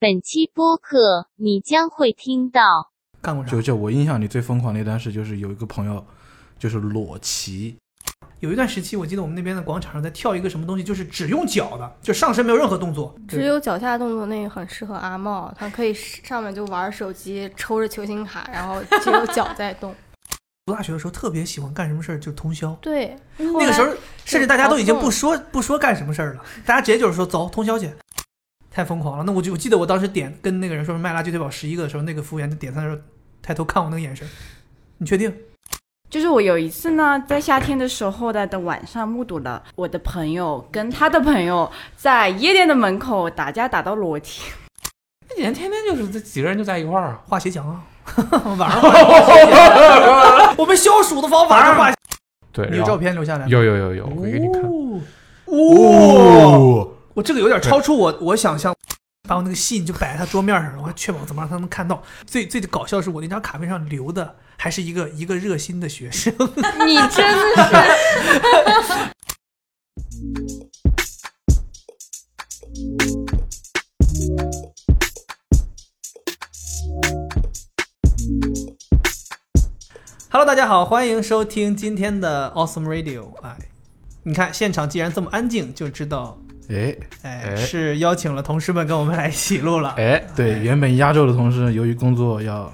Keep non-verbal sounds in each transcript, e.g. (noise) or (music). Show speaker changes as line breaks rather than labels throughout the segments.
本期播客你将会听到
干过啥
就？就我印象里最疯狂的一段事，就是有一个朋友就是裸骑，
有一段时期，我记得我们那边的广场上在跳一个什么东西，就是只用脚的，就上身没有任何动作，
只有脚下动作那个很适合阿茂，他可以上面就玩手机，抽着球星卡，然后只有脚在动。(laughs)
读大学的时候特别喜欢干什么事儿就通宵。
对，
那个时候，甚至大家都已经不说不说干什么事儿了，大家直接就是说走通宵去，太疯狂了。那我就我记得我当时点跟那个人说是麦辣鸡腿堡十一个的时候，那个服务员就点餐的时候抬头看我那个眼神，你确定？
就是我有一次呢，在夏天的时候的的晚上，目睹了我的朋友跟他的朋友在夜店的门口打架，打到裸体。
那几年天天就是这几个人就在一块儿啊，
画鞋墙啊，(laughs) 晚上 (laughs) 画 (laughs) 我们消暑的方法是画。
对，
你有照片留下来吗？
有有有有，我会给你看。
哦，我这个有点超出我我想象。把我那个信就摆在他桌面上，我还确保怎么让他能看到。最最搞笑的是，我那张卡片上留的还是一个一个热心的学生。(laughs)
你真的是，(laughs)
Hello，大家好，欢迎收听今天的 Awesome Radio。哎，你看现场既然这么安静，就知道
哎，
哎
哎。
是邀请了同事们跟我们来一起录了。
哎，
对，原本压轴的同事由于工作要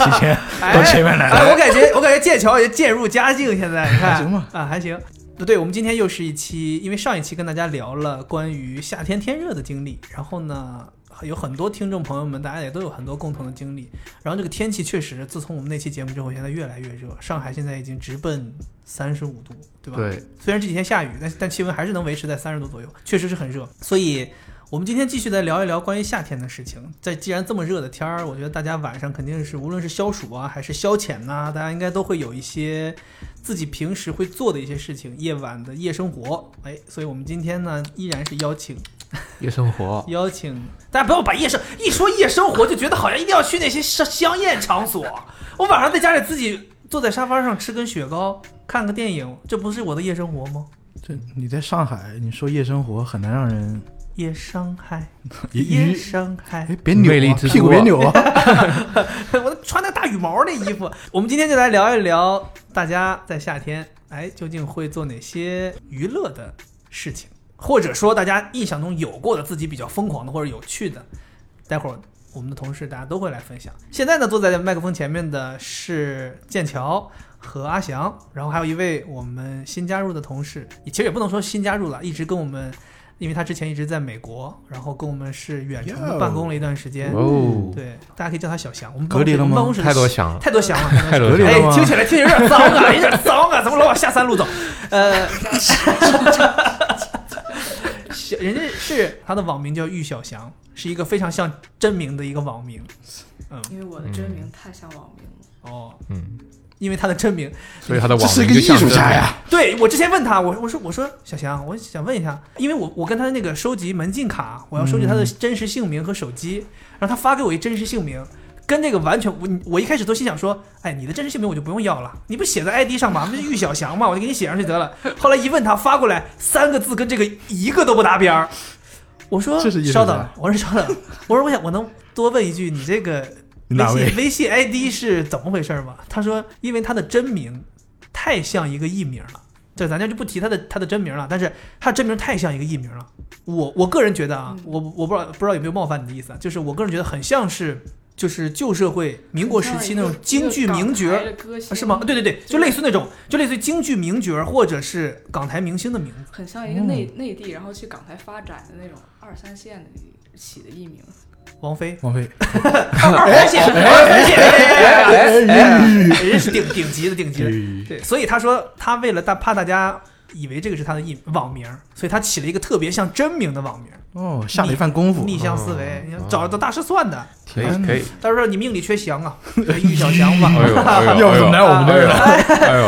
提前 (laughs)
哎
到前面来。
哎，
了，
我感觉我感觉剑桥 (laughs) 也渐入佳境，现在你看。
还行吗
啊，还行。对，我们今天又是一期，因为上一期跟大家聊了关于夏天天热的经历，然后呢，有很多听众朋友们，大家也都有很多共同的经历。然后这个天气确实，自从我们那期节目之后，现在越来越热，上海现在已经直奔三十五度，对吧？
对，
虽然这几天下雨，但但气温还是能维持在三十度左右，确实是很热。所以，我们今天继续来聊一聊关于夏天的事情。在既然这么热的天儿，我觉得大家晚上肯定是无论是消暑啊，还是消遣呐、大家应该都会有一些自己平时会做的一些事情，夜晚的夜生活。哎，所以我们今天呢，依然是邀请
夜生活，(laughs)
邀请大家不要把夜生一说夜生活就觉得好像一定要去那些香香艳场所。我晚上在家里自己坐在沙发上吃根雪糕，看个电影，这不是我的夜生活吗？
这你在上海，你说夜生活很难让人
夜上海，
一
夜
一
上海
哎，别扭啊，
魅力
屁股别扭啊，
我穿那大羽毛那衣服。我们今天就来聊一聊，大家在夏天，哎，究竟会做哪些娱乐的事情，或者说大家印象中有过的自己比较疯狂的或者有趣的，待会儿我们的同事大家都会来分享。现在呢，坐在麦克风前面的是剑桥。和阿翔，然后还有一位我们新加入的同事，其实也不能说新加入了，一直跟我们，因为他之前一直在美国，然后跟我们是远程的办公了一段时间。
哦，
对，大家可以叫他小翔。我们
隔离了吗
办公室
太多翔了，
太多翔了，
太多
哎
隔离了吗，
听起来听起来有点脏啊，有点脏啊，怎么老往下三路走？呃，(laughs) 小人家是他的网名叫玉小翔，是一个非常像真名的一个网名。嗯，
因为我的真名太像网名了。
哦，
嗯，
因为他的真名，
所以他的
这
网
是一个艺术家呀，
对我之前问他，我我说我说小翔，我想问一下，因为我我跟他那个收集门禁卡，我要收集他的真实姓名和手机，然后他发给我一真实姓名，跟那个完全我我一开始都心想说，哎，你的真实姓名我就不用要了，你不写在 ID 上吗？不是玉小翔嘛，我就给你写上去得了。后来一问他发过来三个字跟这个一个都不搭边儿，我说稍等，我说稍等，我说我想我能多问一句，你这个微
哪位
信微信 ID 是怎么回事吗？他说，因为他的真名太像一个艺名了。这咱家就不提他的他的真名了，但是他的真名太像一个艺名了。我我个人觉得啊，我我不知道不知道有没有冒犯你的意思啊，就是我个人觉得很像是就是旧社会民国时期那种京剧名角儿，啊是吗？对对对，就类似那种，就类似于京剧名角儿或者是港台明星的名字。
很像一个内、内地，然后去港台发展的那种二三线的起的艺名。
王菲，
王菲，
二三线，二三线，哎哎哎人家是顶顶级的顶级的。对，所以他说他为了大怕大家以为这个是他的艺网名，所以他起了一个特别像真名的网名。
哦，下了一番功夫，
逆向思维，找到大师算的。
可以可以，
到时候你命里缺翔啊，玉小翔吧。(laughs)
要来我们这儿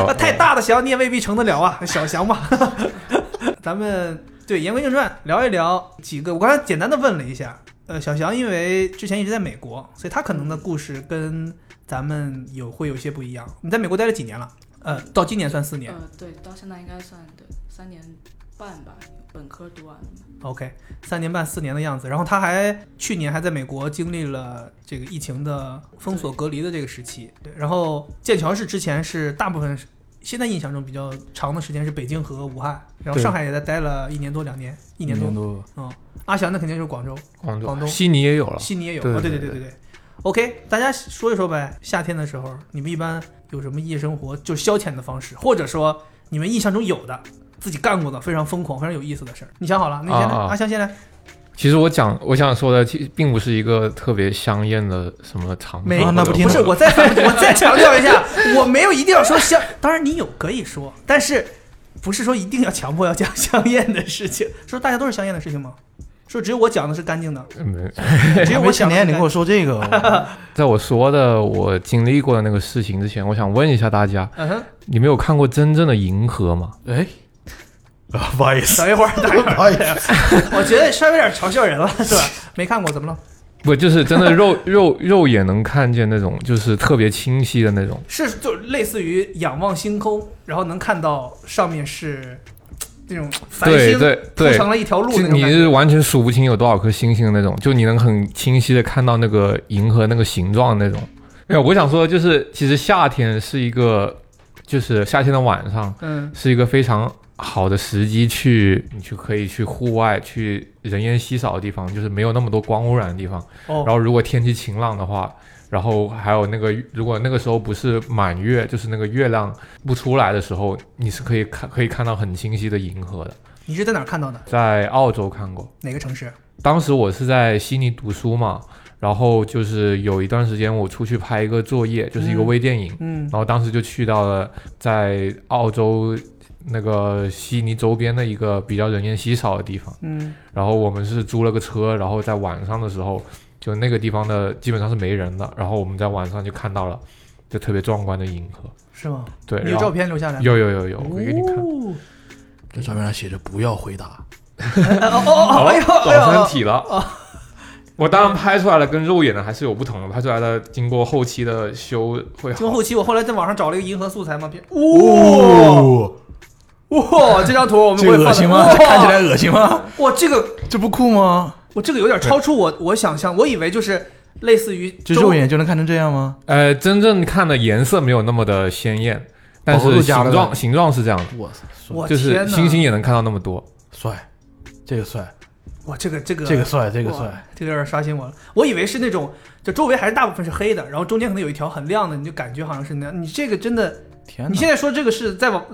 了？(laughs)
太大的翔你也未必成得了啊，小翔吧。(laughs) 咱们对言归正传，聊一聊几个。我刚才简单的问了一下，呃，小翔因为之前一直在美国，所以他可能的故事跟咱们有会有些不一样。你在美国待了几年了？呃，到今年算四年。
呃，对，到现在应该算对三年半吧，本科读完了。
OK，三年半四年的样子。然后他还去年还在美国经历了这个疫情的封锁隔离的这个时期。对，然后剑桥是之前是大部分是现在印象中比较长的时间是北京和武汉，然后上海也在待了一年多两年，一
一
年多。
多，
嗯，阿翔那肯定就是广州，
广州、
广东
悉尼也有了。
悉尼也有。
对
哦，对对
对
对对对。OK，大家说一说呗，夏天的时候你们一般有什么夜生活就消遣的方式，或者说你们印象中有的自己干过的非常疯狂、非常有意思的事儿？你想好了？那你先来，
啊啊
阿翔先来。
其实我讲我想说的，其实并不是一个特别香艳的什么场
没，
所
啊那不听
不是，我再我再强调一下，(laughs) 我没有一定要说香，当然你有可以说，但是不是说一定要强迫要讲 (laughs) 香艳的事情，说大家都是香艳的事情吗？说只有我讲的是干净的，
嗯，(laughs)
只有我
没成年，你跟我说这个，
在我说的我经历过的那个事情之前，我想问一下大家，
嗯，
你们有看过真正的银河吗？
哎，啊，(laughs) 不好意思，
等一会儿，等一会
不好意思，
儿，我觉得稍微有点嘲笑人了，是吧？没看过，怎么了？
不，就是真的肉肉肉眼能看见那种，就是特别清晰的那种。
是就类似于仰望星空，然后能看到上面是那种繁星
对对
铺，成了一条路
你。是完全数不清有多少颗星星的那种，就你能很清晰的看到那个银河那个形状的那种。没有，我想说的就是，其实夏天是一个，就是夏天的晚上
嗯
是一个非常好的时机去，你去可以去户外，去人烟稀少的地方，就是没有那么多光污染的地方。
哦
然后如果天气晴朗的话，然后还有那个，如果那个时候不是满月，就是那个月亮不出来的时候，你是可以看可以看到很清晰的银河的。
你是在哪儿看到的？
在澳洲看过。
哪个城市？
当时我是在悉尼读书嘛，然后就是有一段时间我出去拍一个作业，就是一个
嗯
微电影，
嗯
然后当时就去到了在澳洲那个悉尼周边的一个比较人烟稀少的地方，
嗯
然后我们是租了个车，然后在晚上的时候，就那个地方的基本上是没人的，然后我们在晚上就看到了，就特别壮观的银河。
是吗？
对，
你有照片留下来？
有有有有，我给你看。
哦
这照片上写着不要回答，(laughs)
哦哦，哎呦哎
老
呦
三体了。我当然拍出来了，跟肉眼的还是有不同的。拍出来的经过后期的修会好。
经过后期，我后来在网上找了一个银河素材嘛片，哇
哦，
哇，这张图我们会
恶心吗？这看起来恶心吗？
哇，这个
这不酷吗？
我这个有点超出我我想象，我以为就是类似于
就肉眼就能看成这样吗？
呃，真正看的颜色没有那么的鲜艳，但是形状形状是这样的，
我操，帅
我
就是星星也能看到那么多。
帅，这个帅，
哇，这个这个
这个帅，这个帅，
这个有点刷新我了。我以为是那种，就周围还是大部分是黑的，然后中间可能有一条很亮的，你就感觉好像是那样。你这个真的，
天哪！
你现在说这个是在网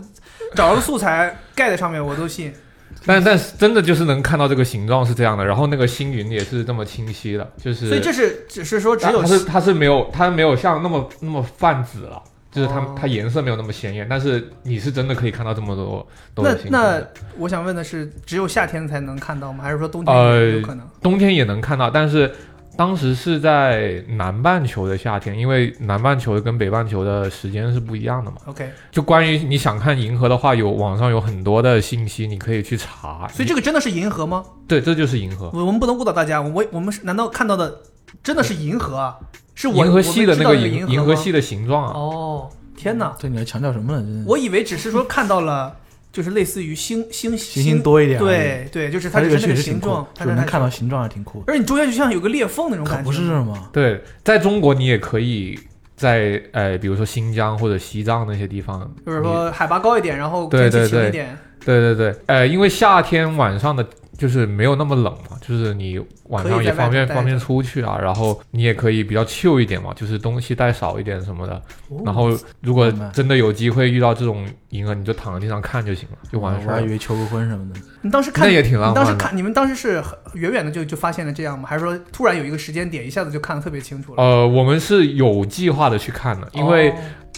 找了个素材盖在上面，我都信。(laughs)
但但是真的就是能看到这个形状是这样的，然后那个星云也是这么清晰的，就是
所以这是只是说只有
它是它是没有它没有像那么那么泛紫了。就是它
哦，
它颜色没有那么鲜艳，但是你是真的可以看到这么多多
那
的星星
那。我想问的是，只有夏天才能看到吗？还是说冬天有可能？
冬天也能看到，但是当时是在南半球的夏天，因为南半球跟北半球的时间是不一样的嘛。
OK，
就关于你想看银河的话，有网上有很多的信息，你可以去查。
所以这个真的是银河吗？
对，这就是银河。
我我们不能误导大家，我我们是难道看到的真的是银河啊？是
银河系的那
个
个银银河系
的
的形状啊，
哦，天哪！
这你来强调什么呢？
我以为只是说看到了，就是类似于星星
星星多一点，
对对，就是
它这个
形状，，它
就能看到形状还挺酷。
而且你中间就像有个裂缝那种感觉，
不是吗？
对，在中国你也可以在呃，比如说新疆或者西藏那些地方，
就是说海拔高一点，然后
对
天气
对对
晴一点，
你，对对对，呃，因为夏天晚上的就是没有那么冷嘛，就是你晚上也方便方便出去啊，然后你也可以比较 chill 一点嘛，就是东西带少一点什么的。
哦
然后如果真的有机会遇到这种银河，你就躺在地上看就行了，就完事儿了。
我还以为求个婚什么的。(laughs)
你当时看
那也挺浪
你当时。看你们当时是很远远的就就发现了这样吗？还是说突然有一个时间点一下子就看得特别清楚了？
呃，我们是有计划的去看的，因为
哦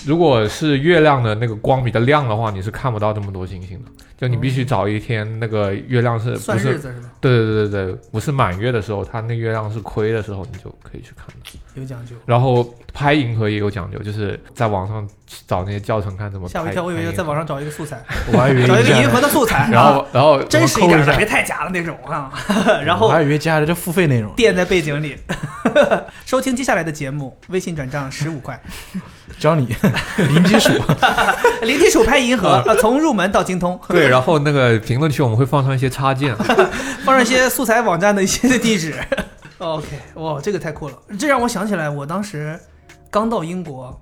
如果是月亮的那个光比较亮的话，你是看不到这么多星星的。就你必须找一天那个月亮是
算
不是？
日子是吧？
对对对对对，不是满月的时候，它那月亮是亏的时候，你就可以去看的。
有讲究。
然后拍银河也有讲究，就是在网上找那些教程看怎么拍。
吓我一跳，我以为
要
在网上找一个素材，
我还以为
找一个银河的素材，
然后然后
真实一点的，别太假的那种啊。(laughs) 然后
我还以为接下来就付费内容。
垫在背景里。(laughs) 收听接下来的节目，微信转账十五块。
教你 (laughs) 零基础，
零基础拍银河，呃，从入门到精通，
对，然后那个评论区我们会放上一些插件，(laughs)
放上一些素材网站的一些地址。(laughs) OK，哇，这个太酷了！这让我想起来，我当时刚到英国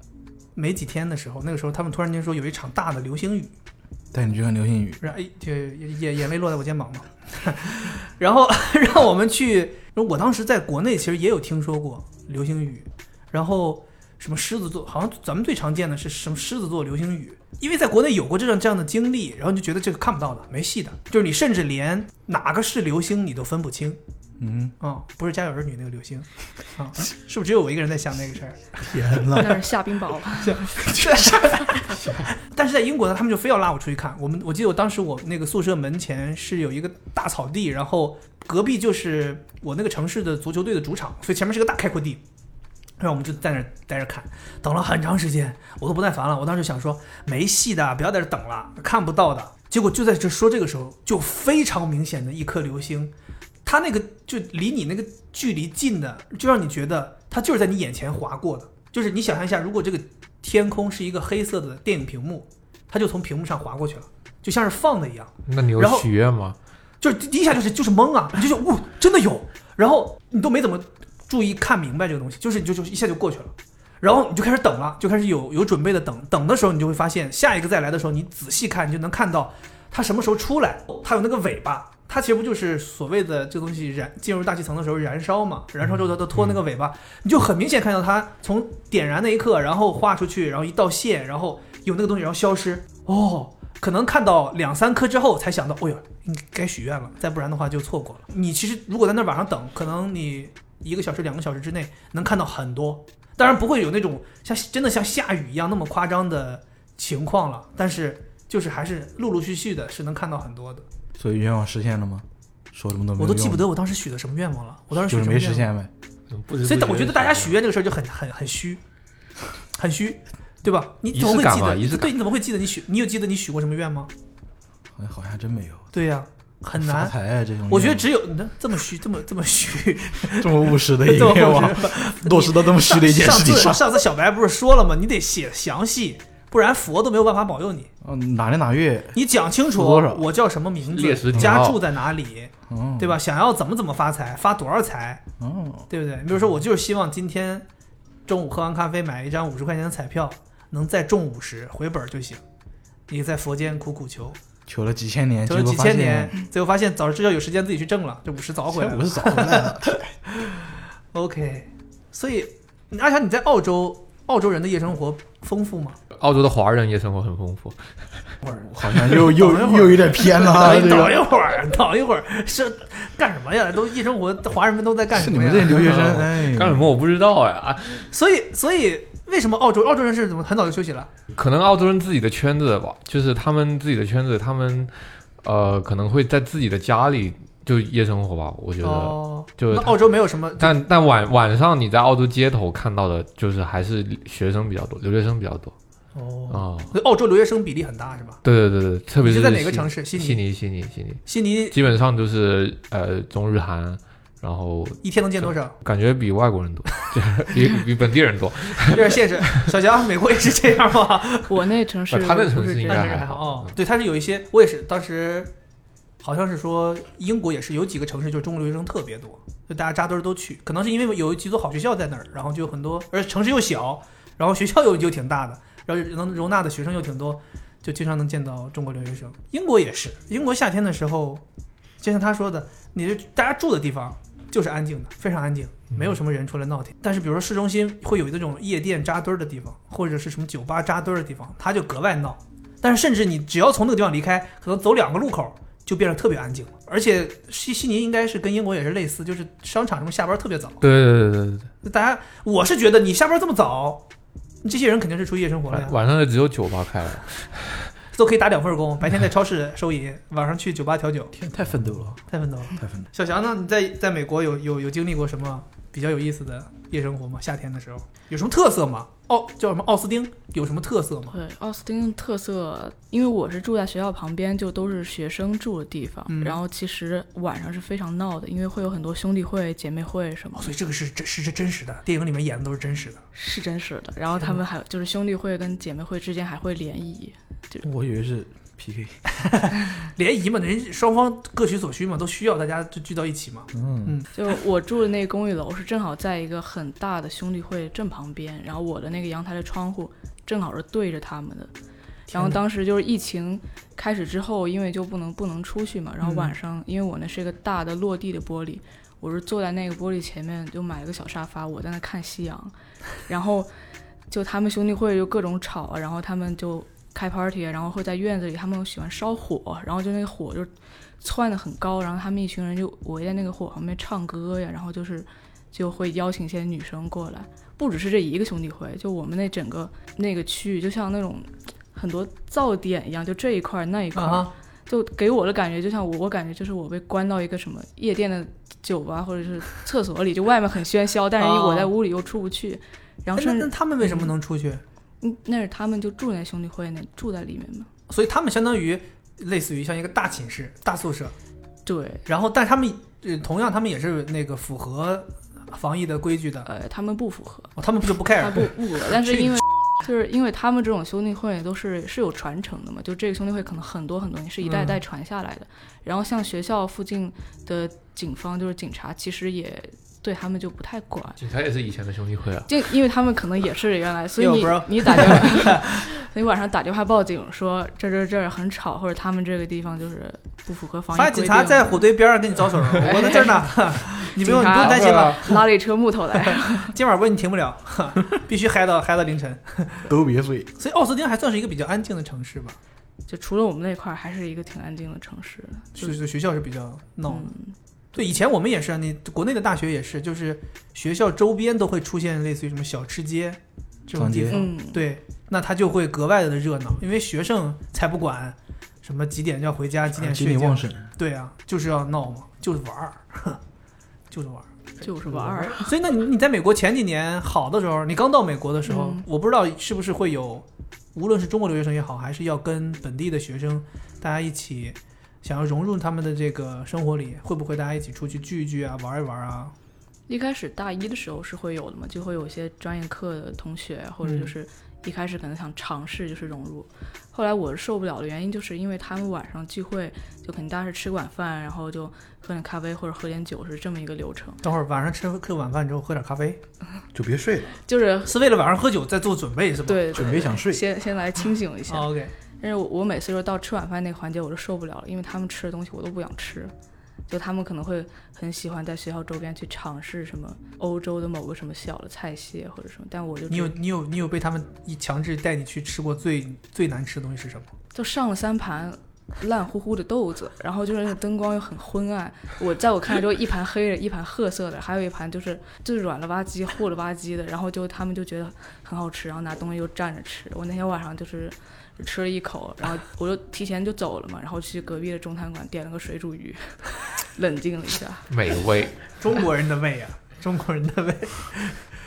没几天的时候，那个时候他们突然间说有一场大的流星雨，
带你去看流星雨。
然后哎，就眼眼泪落在我肩膀嘛。(laughs) 然后让我们去，我当时在国内其实也有听说过流星雨，然后什么狮子座，好像咱们最常见的是什么狮子座流星雨，因为在国内有过这样这样的经历，然后你就觉得这个看不到的，没戏的，就是你甚至连哪个是流星你都分不清。
嗯，
啊、不是《家有儿女》那个流星啊，是不是只有我一个人在想那个事儿？
天呐，
那是下冰雹了。(laughs)
但是在英国呢，他们就非要拉我出去看。我们我记得我当时我那个宿舍门前是有一个大草地，然后隔壁就是我那个城市的足球队的主场，所以前面是个大开阔地。然后我们就在那儿待着看，等了很长时间，我都不耐烦了。我当时想说没戏的，不要在这等了，看不到的。结果就在这说这个时候，就非常明显的一颗流星，它那个就离你那个距离近的，就让你觉得它就是在你眼前划过的。就是你想象一下，如果这个天空是一个黑色的电影屏幕，它就从屏幕上划过去了，就像是放的一样。
那你有许愿吗？
就是第一下就是就是懵啊，你就觉得哇，真的有，然后你都没怎么注意看明白这个东西，就是你就就一下就过去了，然后你就开始等了，就开始有有准备的等，等的时候你就会发现下一个再来的时候，你仔细看你就能看到它什么时候出来，它有那个尾巴。它其实不就是所谓的这个东西燃进入大气层的时候燃烧嘛？燃烧之后它它拖那个尾巴，你就很明显看到它从点燃那一刻，然后画出去，然后一道线，然后有那个东西，然后消失。哦，可能看到两三颗之后才想到，哦哟，应该许愿了，再不然的话就错过了。你其实如果在那晚上等，可能你一个小时、两个小时之内能看到很多，当然不会有那种像真的像下雨一样那么夸张的情况了，但是就是还是陆陆续续的是能看到很多的。
所以愿望实现了吗？说什么都没
我都记不得我当时许的什么愿望了，我当时许
就是
什么愿望
没实现呗。
嗯不不
所以我觉得大家许愿这个事儿就很很很虚，很虚，对吧？你怎么会记得？对，你怎么会记得你许？你有记得你许过什么愿吗？
好像好像还真没有。
对呀、很
发
难。
财啊，这种
我觉得只有你看这么虚，这么这么虚，(laughs)
这么务实的 (laughs) 一
这么
个愿望，落实到这么虚的一件事情上。
上次小白不是说了吗？你得写详细，不然佛都没有办法保佑你。
嗯，哪年哪月？
你讲清楚
多少
我叫什么名字，家住在哪里，
哦，
对吧？想要怎么怎么发财，发多少财，
哦，
对不对？你比如说，我就是希望今天中午喝完咖啡买一张五十块钱的彩票，能再中五十回本就行。你在佛间苦苦求，
求了几千年，
求了几千年，(laughs) 最后发现早知道有时间自己去挣了，这五十早回来了。
五十早回来了。(laughs)
OK，所以阿强你在澳洲，澳洲人的夜生活丰富吗？
澳洲的华人夜生活很丰富，(laughs)
好像又又又有点偏了啊。
等等一会儿，等一会儿是干什么呀？都夜生活，华人们都在干什么呀？
是你们这些留学生，哎，
干什么我不知道呀。
所以，所以为什么澳洲澳洲人是怎么很早就休息了？
可能澳洲人自己的圈子吧，就是他们自己的圈子，他们呃可能会在自己的家里就夜生活吧，我觉得。
哦，
就
那澳洲没有什么，
但但晚晚上你在澳洲街头看到的，就是还是学生比较多，留学生比较多
哦，
啊、
澳洲留学生比例很大是吧？
对对对对，特别是
在哪个
悉
城市悉尼
悉尼，悉尼，悉尼，
悉尼
基本上就是呃中日韩，然后
一天能见多少？
感觉比外国人多，(laughs) 比比本地人多。(laughs)
有点现实。小强，美国也是这样吗？
我那城市
啊他那城市应该还
好
好
哦。对，他是有一些，我也是当时好像是说英国也是有几个城市就是中国留学生特别多，就大家扎堆儿都去，可能是因为有几所好学校在那儿，然后就有很多，而且城市又小，然后学校又又挺大的，然后能容纳的学生又挺多，就经常能见到中国留学生。英国也是，英国夏天的时候，就像他说的，你就大家住的地方就是安静的，非常安静，没有什么人出来闹腾。但是比如说市中心会有那种夜店扎堆儿的地方，或者是什么酒吧扎堆儿的地方，它就格外闹。但是甚至你只要从那个地方离开，可能走两个路口就变得特别安静了。而且悉悉尼应该是跟英国也是类似，就是商场什么下班特别早。
对对对对对
大家，我是觉得你下班这么早，这些人肯定是出去夜生活了，呀
晚，上就只有酒吧开了。
都可以打两份工，白天在超市收银，晚上去酒吧调酒，
天太奋斗了，
太奋斗了。
太奋斗。
小翔呢？你在在美国有有有经历过什么比较有意思的夜生活吗？夏天的时候有什么特色吗？奥叫什么奥斯汀有什么特色吗？
对，奥斯汀特色，因为我是住在学校旁边，就都是学生住的地方。
嗯
然后其实晚上是非常闹的，因为会有很多兄弟会、姐妹会什么
哦，所以这个是真是是真实的，电影里面演的都是真实的。
是真实的。然后他们还有就是兄弟会跟姐妹会之间还会联谊，
我以为是 PK。
联谊嘛，人双方各取所需嘛，都需要大家就聚到一起嘛。
嗯，
就我住的那个公寓楼是正好在一个很大的兄弟会正旁边，然后我的那个阳台的窗户正好是对着他们的。然后当时就是疫情开始之后，因为就不能不能出去嘛，然后
嗯
晚上、因为我那是一个大的落地的玻璃，我是坐在那个玻璃前面就买了个小沙发，我在那看夕阳，然后就他们兄弟会就各种吵啊，然后他们就开 party，啊然后会在院子里，他们喜欢烧火，然后就那个火就窜得很高，然后他们一群人就围在那个火旁边唱歌呀，然后就是就会邀请一些女生过来，不只是这一个兄弟会，就我们那整个那个区域，就像那种很多噪点一样，就这一块儿那一块就给我的感觉就像我，我感觉就是我被关到一个什么夜店的酒吧或者是厕所里，就外面很喧嚣，但是
哦
我在屋里又出不去，然后
哎那那他们为什么能出去？
嗯那是他们就住在兄弟会那住在里面嘛，
所以他们相当于类似于像一个大寝室、大宿舍，
对，
然后但他们呃同样他们也是那个符合防疫的规矩的，
呃，他们不符合。
哦、他们不就不 care？
不不符合，但是因为就是因为他们这种兄弟会都是是有传承的嘛，就这个兄弟会可能很多很多年是一代一代传下来的。然后像学校附近的警方就是警察，其实也对他们就不太管。
警察也是以前的兄弟会啊。
就因为他们可能也是原来，所以你你打电话，你晚上打电话报警说这这这儿很吵，或者他们这个地方就是不符合防疫
发
规定。
现警察在火堆边上跟你招手，(laughs) 我在这儿呢，(laughs) 你不用你不用担心了，
拉了一车木头来，(laughs)
今晚问你停不了，必须嗨到嗨到凌晨。
都别睡。
所以奥斯汀还算是一个比较安静的城市吧，
就除了我们那块儿，还是一个挺安静的城市。
就是学校是比较闹的。
嗯，
对，以前我们也是啊，你国内的大学也是，就是学校周边都会出现类似于什么小吃街这种地方，
嗯，
对，那它就会格外的热闹，因为学生才不管什么几点要回家，几点睡觉对啊，就是要闹嘛，就是玩儿，(laughs) 就是玩儿。
就是玩儿。
所以，那你你在美国前几年好的时候，你刚到美国的时候，
嗯
我不知道是不是会有，无论是中国留学生也好，还是要跟本地的学生大家一起想要融入他们的这个生活里，会不会大家一起出去聚一聚啊，玩一玩啊？
一开始大一的时候是会有的嘛，就会有一些专业课的同学，或者
嗯
就是一开始可能想尝试就是融入，后来我是受不了的原因，就是因为他们晚上聚会，就肯定大家是吃晚饭，然后就喝点咖啡或者喝点酒，是这么一个流程，
等会儿晚上吃吃晚饭之后喝点咖啡，(laughs)
就别睡了，
就是
是为了晚上喝酒再做准备是吧？
对
准备想睡。
先先来清醒一下。
哦，OK，
但是我我每次就到吃晚饭那个环节我就受不了了，因为他们吃的东西我都不想吃。就他们可能会很喜欢在学校周边去尝试什么欧洲的某个什么小的菜系或者什么，但我就
你有你有你有被他们一强制带你去吃过最最难吃的东西是什么？
就上了三盘烂乎乎的豆子，然后就是那个灯光又很昏暗，我在我看来就一盘黑的，一盘褐色的，还有一盘就是就是软了吧唧、糊了吧唧的，然后就他们就觉得很好吃，然后拿东西又蘸着吃。我那天晚上就是只吃了一口，然后我就提前就走了嘛，然后去隔壁的中餐馆点了个水煮鱼，(laughs) 冷静了一下。
美味，
中国人的胃啊，(laughs) 中国人的胃。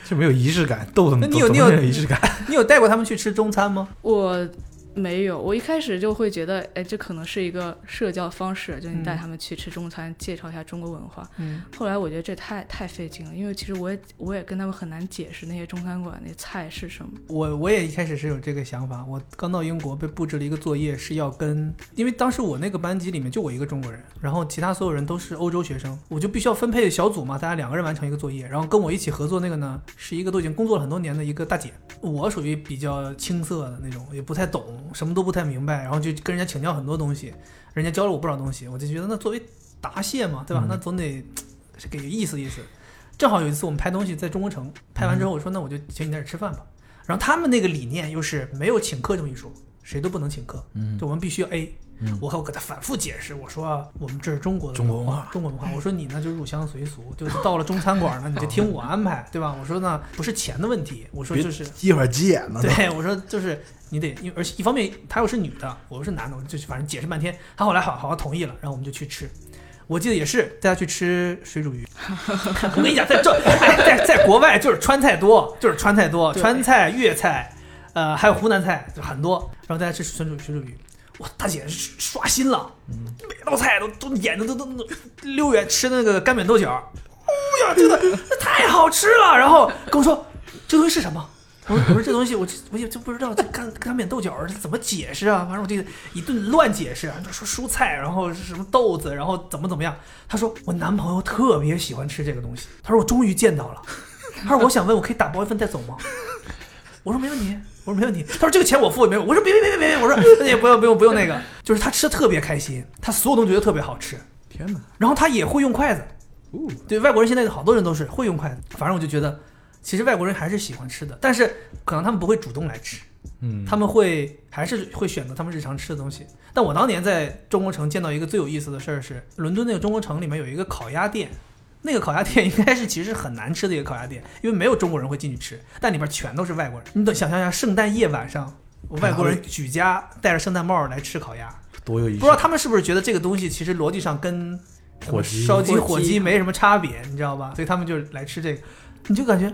就没有仪式感，豆子
那你有你有
仪式感？
你有带过他们去吃中餐吗？
我没有，我一开始就会觉得，哎，这可能是一个社交方式，就你带
嗯
他们去吃中餐，介绍一下中国文化。
嗯，
后来我觉得这太太费劲了，因为其实我也我也跟他们很难解释那些中餐馆那菜是什么。
我我也一开始是有这个想法。我刚到英国被布置了一个作业，是要跟，因为当时我那个班级里面就我一个中国人，然后其他所有人都是欧洲学生，我就必须要分配小组嘛，大家两个人完成一个作业。然后跟我一起合作那个呢，是一个都已经工作了很多年的一个大姐。我属于比较青涩的那种，也不太懂，什么都不太明白，然后就跟人家请教很多东西，人家教了我不少东西，我就觉得那作为答谢嘛，对吧？
嗯
那总得 (tsk) 给个意思意思。正好有一次我们拍东西在中国城，拍完之后我说那我就请你在这吃饭吧。然后他们那个理念又是没有请客这么一说，谁都不能请客，
嗯
就我们必须要 A。
嗯
我还我给他反复解释，我说我们这是中国的
中国文化
中国文化。我说你呢就入乡随俗，(laughs) 就是到了中餐馆呢，你就听我安排，(laughs) 对吧？我说呢不是钱的问题，我说就是
一会儿急眼了。
对，我说就是你得，因为而且一方面她又是女的，我又是男的，我就反正解释半天，他后来好好像同意了，然后我们就去吃。我记得也是带他去吃水煮鱼。(laughs) 我跟你讲，在这哎在在国外就是川菜多，就是川菜多，川菜、粤菜，呃，还有湖南菜就很多。然后大家吃水煮水煮鱼，哇，大姐刷新了，每道菜都都眼睛都都都溜圆，吃那个干煸豆角，哦呀，真的这 (laughs) 太好吃了。然后跟我说这东西是什么？我说我说这东西我我也就不知道这干干煸豆角这怎么解释啊？反正我这个一顿乱解释，就说蔬菜，然后是什么豆子，然后怎么怎么样。他说我男朋友特别喜欢吃这个东西。他说我终于见到了。他说我想问我可以打包一份带走吗？我说没问题，我说没问题。他说这个钱我付，没有。我说别别别别别，我说 (laughs) 也不用不用不用那个，就是他吃的特别开心，他所有东西觉得特别好吃，
天哪！
然后他也会用筷子。
哦，
对外国人现在好多人都是会用筷子，反正我就觉得，其实外国人还是喜欢吃的，但是可能他们不会主动来吃，
嗯，
他们会还是会选择他们日常吃的东西。但我当年在中国城见到一个最有意思的事儿是，伦敦那个中国城里面有一个烤鸭店，那个烤鸭店 (laughs) 应该是其实很难吃的一个烤鸭店，因为没有中国人会进去吃，但里边全都是外国人。你得想象一下，圣诞夜晚上，外国人举家戴着圣诞帽来吃烤鸭，
多有意思！
不知道他们是不是觉得这个东西其实逻辑上跟
火鸡
烧鸡、
火
火鸡没什么差别，你知道吧？所以他们就来吃这个，你就感觉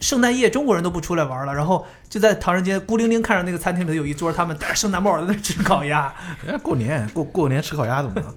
圣诞夜中国人都不出来玩了，然后就在唐人街孤零零看着那个餐厅里有一桌他们戴着圣诞帽在那吃烤鸭，
人 (laughs) 家过年过过年吃烤鸭怎么了？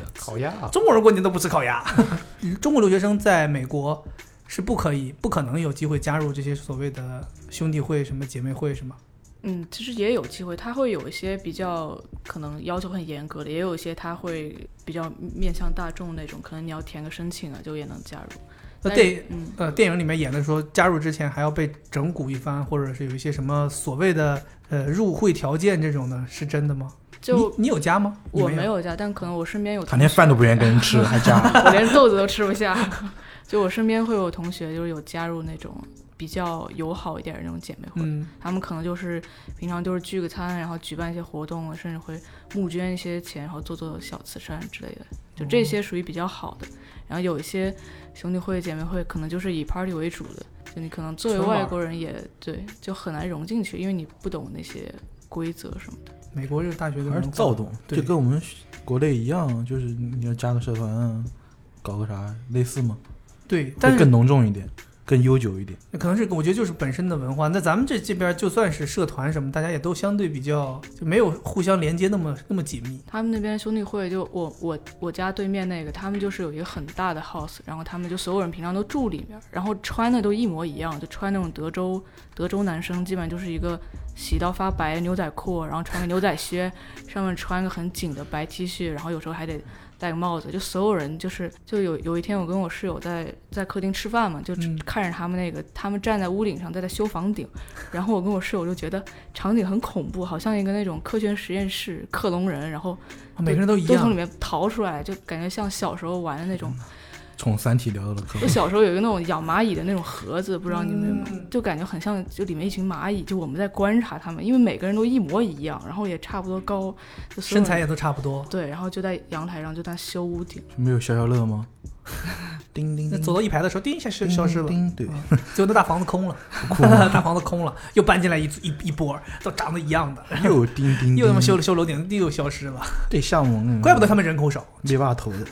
(laughs)
烤鸭，
中国人过年都不吃烤鸭。(laughs) 中国留学生在美国是不可以、不可能有机会加入这些所谓的兄弟会、什么姐妹会，是吗？
嗯，其实也有机会，他会有一些比较可能要求很严格的，也有一些他会比较面向大众那种，可能你要填个申请啊，就也能加入。
那电
嗯，
呃电影里面演的说，加入之前还要被整蛊一番，或者是有一些什么所谓的呃入会条件这种的，是真的吗？
就
你你有家吗？没
我没。有家，但可能我身边有
他连饭都不愿意跟人吃，还加？(laughs)
我连豆子都吃不下。就我身边会有同学，就是有加入那种比较友好一点的那种姐妹会，
嗯，
他们可能就是平常就是聚个餐，然后举办一些活动，甚至会募捐一些钱，然后做做小慈善之类的。就这些属于比较好的。然后有一些兄弟会、姐妹会，可能就是以 party 为主的，就你可能作为外国人也对，就很难融进去，因为你不懂那些规则什么的。
美国这个大学的
还是躁动，
对
就跟我们国内一样，就是你要加个社团啊，搞个啥类似吗？
对，但
会更浓重一点，更悠久一点。
那可能是我觉得就是本身的文化。那咱们这这边就算是社团什么，大家也都相对比较就没有互相连接那么那么紧密。
他们那边兄弟会就我我我家对面那个，他们就是有一个很大的 house，然后他们就所有人平常都住里面，然后穿的都一模一样，就穿那种德州德州男生，基本上就是一个洗到发白的牛仔裤，然后穿个牛仔靴，上面穿个很紧的白 T 恤，然后有时候还得戴个帽子，就所有人就是就有有一天我跟我室友在在客厅吃饭嘛，就
嗯。
看着他们那个他们站在屋顶上在那修房顶，然后我跟我室友就觉得场景很恐怖，好像一个那种科学实验室克隆人，然后
每个人都一样，
都从里面逃出来，就感觉像小时候玩的那种。
从《三体》聊到了科幻，
我小时候有一个那种养蚂蚁的那种盒子，不知道你们有没有？
嗯
就感觉很像，就里面一群蚂蚁，就我们在观察它们，因为每个人都一模一样，然后也差不多高，
身材也都差不多。
对，然后就在阳台上就在修屋顶。
没有消消乐吗？(laughs) 叮叮叮，
那走到一排的时候，叮一下消消失了，
叮，对，
最后那大房子空了，(laughs)
哭 (laughs) 了
大房子空了，又搬进来一一一波，都长得一样的，
又叮叮，
又他妈修
了，
修楼顶，又消失了，
对项目，嗯
怪不得他们人口少。
猎霸头的，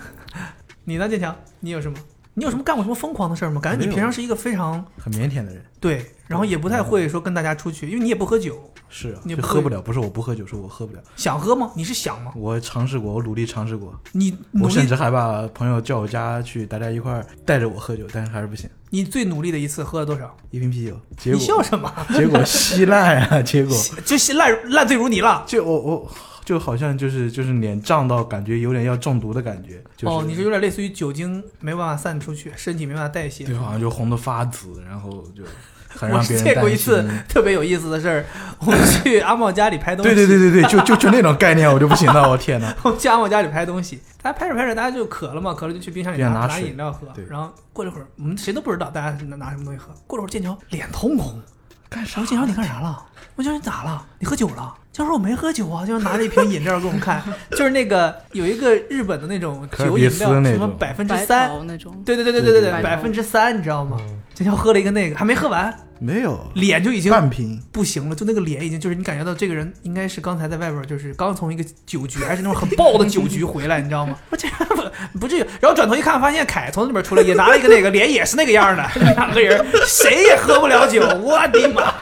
你呢，建强？你有什么？你有什么干过什么疯狂的事儿吗？感觉你平常是一个非常
很腼腆的人。
对，然后也不太会说跟大家出去，因为你也不喝酒，
是啊，
你
喝不了，不是我不喝酒，是我喝不了。
想喝吗？你是想吗？
我尝试过，我努力尝试过，
你
我甚至还把朋友叫我家去，大家一块儿带着我喝酒，但是还是不行。
你最努力的一次喝了多少？
一瓶啤酒，结果
你笑什么？
结果稀烂啊！结果 (laughs)
就稀烂烂醉如泥了。
就我我就好像就是就是脸胀到感觉有点要中毒的感觉。就是、
哦，你是有点类似于酒精没办法散出去，身体没办法代谢。
对，好像就红的发紫，然后就很
我
让别人
见过一
担
次。特别有意思的事儿，(laughs) 我们去阿茂家里拍东西。
对对对对对，就就就那种概念，我就不行了，(laughs) 我天哪！
我们去阿茂家里拍东西，大家拍着拍着，大家就渴了嘛，渴了就去冰箱里拿
冰箱拿
饮料喝
对。
然后过了一会儿，我们谁都不知道大家拿拿什么东西喝。过了会儿，剑桥脸通红，干啥？我剑桥你干啥了？我说你咋了？你喝酒了？就说我没喝酒啊，就是拿了一瓶饮料给我们看，(laughs) 就是那个有一个日本的那种酒饮料，什么百分之三
那种，
对对对对对对
对，
百分之三你知道吗？今天喝了一个那个还没喝完，
没有。
脸就已经
半瓶。
不行了，就那个脸已经就是你感觉到这个人应该是刚才在外边就是刚从一个酒局还是那种很爆的酒局回来，你知道吗？(laughs) 不这不 (laughs) 不至于，然后转头一看发现凯从那边出来也拿了一个那个脸也是那个样的，两个人谁也喝不了酒，我的妈！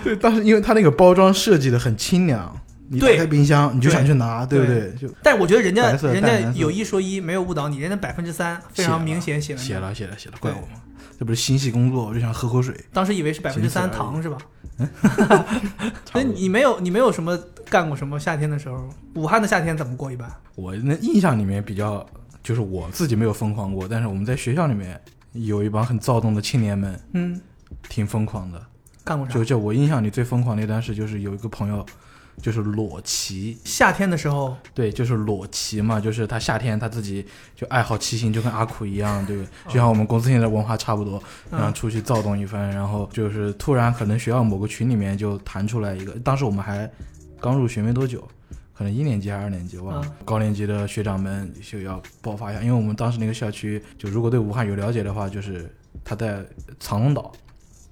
(laughs)
对，当时因为它那个包装设计的很清凉，你打
对
开冰箱你就想去拿，对不
对
对？就
但我觉得人家人家有一说一，没有误导你，人家百分之三非常明显写了
写了写了写了，怪我吗？这不是心系工作，我就想喝口水。
当时以为是百分之三糖是吧？
差
所以
不多
你没有你没有什么干过什么夏天的时候？武汉的夏天怎么过？一般
我那印象里面比较，就是我自己没有疯狂过，但是我们在学校里面有一帮很躁动的青年们，
嗯，
挺疯狂的。
干过啥
就？就我印象里最疯狂的一段事，就是有一个朋友，就是裸骑，
夏天的时候，
对，就是裸骑嘛，就是他夏天他自己就爱好骑行，就跟阿苦一样，对不对，就像我们公司现在文化差不多，然后
嗯，
出去躁动一番，然后就是突然可能学校某个群里面就弹出来一个，当时我们还刚入学没多久，可能一年级还是二年级，我忘了。
嗯
高年级的学长们就要爆发一下，因为我们当时那个校区，就如果对武汉有了解的话，就是它在藏龙岛，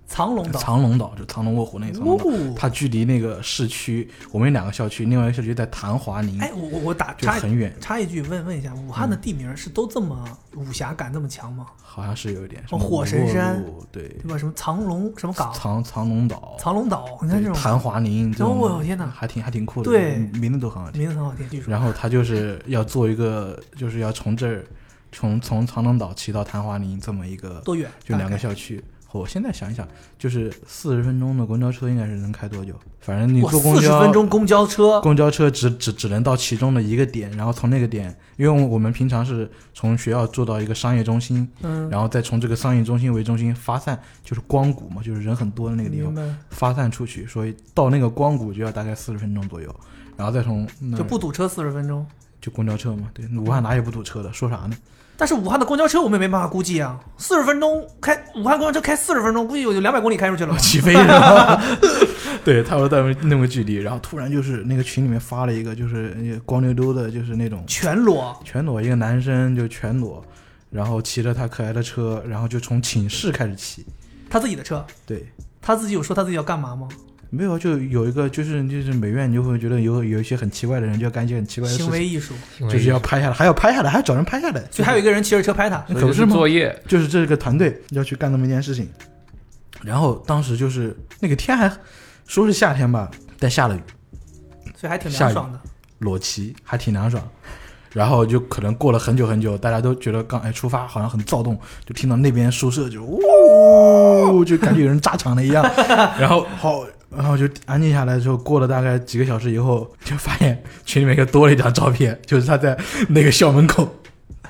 藏龙岛，
藏龙岛就藏龙卧虎那个藏龙岛，
哦，
它距离那个市区，我们有两个校区，另外一个校区在昙华宁，
哎，我我我打插
就很远，
插一句问问一下，武汉的地名是都这么武侠感这么强吗？
好像是有一点。
哦
什么
火神山
对，
对吧？什么藏龙什么港？
藏藏龙岛，
藏龙岛，你看这种
昙华宁这种，
哦我天哪
还挺还挺酷的，
对
名字都很好听。
名字很好听，据说。
然后他就是要做一个，就是要从这儿，从从藏龙岛骑到昙华宁这么一个，
多远？
就两个校区。我现在想一想，就是四十分钟的公交车应该是能开多久？反正你坐公交，
四十分钟公交车，
公交车只只只能到其中的一个点，然后从那个点，因为我们平常是从学校坐到一个商业中心，
嗯，
然后再从这个商业中心为中心发散，就是光谷嘛，就是人很多的那个地方发散出去，所以到那个光谷就要大概四十分钟左右，然后再从
就不堵车四十分钟。
就公交车嘛，对，武汉哪有不堵车的？说啥呢？
但是武汉的公交车我们也没办法估计啊，四十分钟开武汉公交车开四十分钟，估计有两百公里开出去了。(laughs)
起飞了，(laughs) 对，差不多在那么距离，然后突然就是那个群里面发了一个，就是呃光溜溜的，就是那种
全裸，
全裸，一个男生就全裸，然后骑着他可爱的车，然后就从寝室开始骑，
他自己的车，
对，
他自己有说他自己要干嘛吗？
没有，就有一个就是就是美院，你就会觉得有有一些很奇怪的人就要干一些很奇怪的事情，
行为艺术，
就是要拍下来，还要拍下来，还要找人拍下来，
就还有一个人骑着车拍他。
可不是吗？
作业，
就是这个团队要去干那么一件事情，然后当时就是那个天还说是夏天吧，但下了雨，
所以还挺凉爽的。
裸骑还挺凉爽。然后就可能过了很久很久，大家都觉得刚哎出发好像很躁动，就听到那边宿舍就呜，就感觉有人炸场了一样。(laughs) 然后好，然后就安静下来之后，过了大概几个小时以后，(laughs) 就发现群里面又多了一张照片，就是他在那个校门口。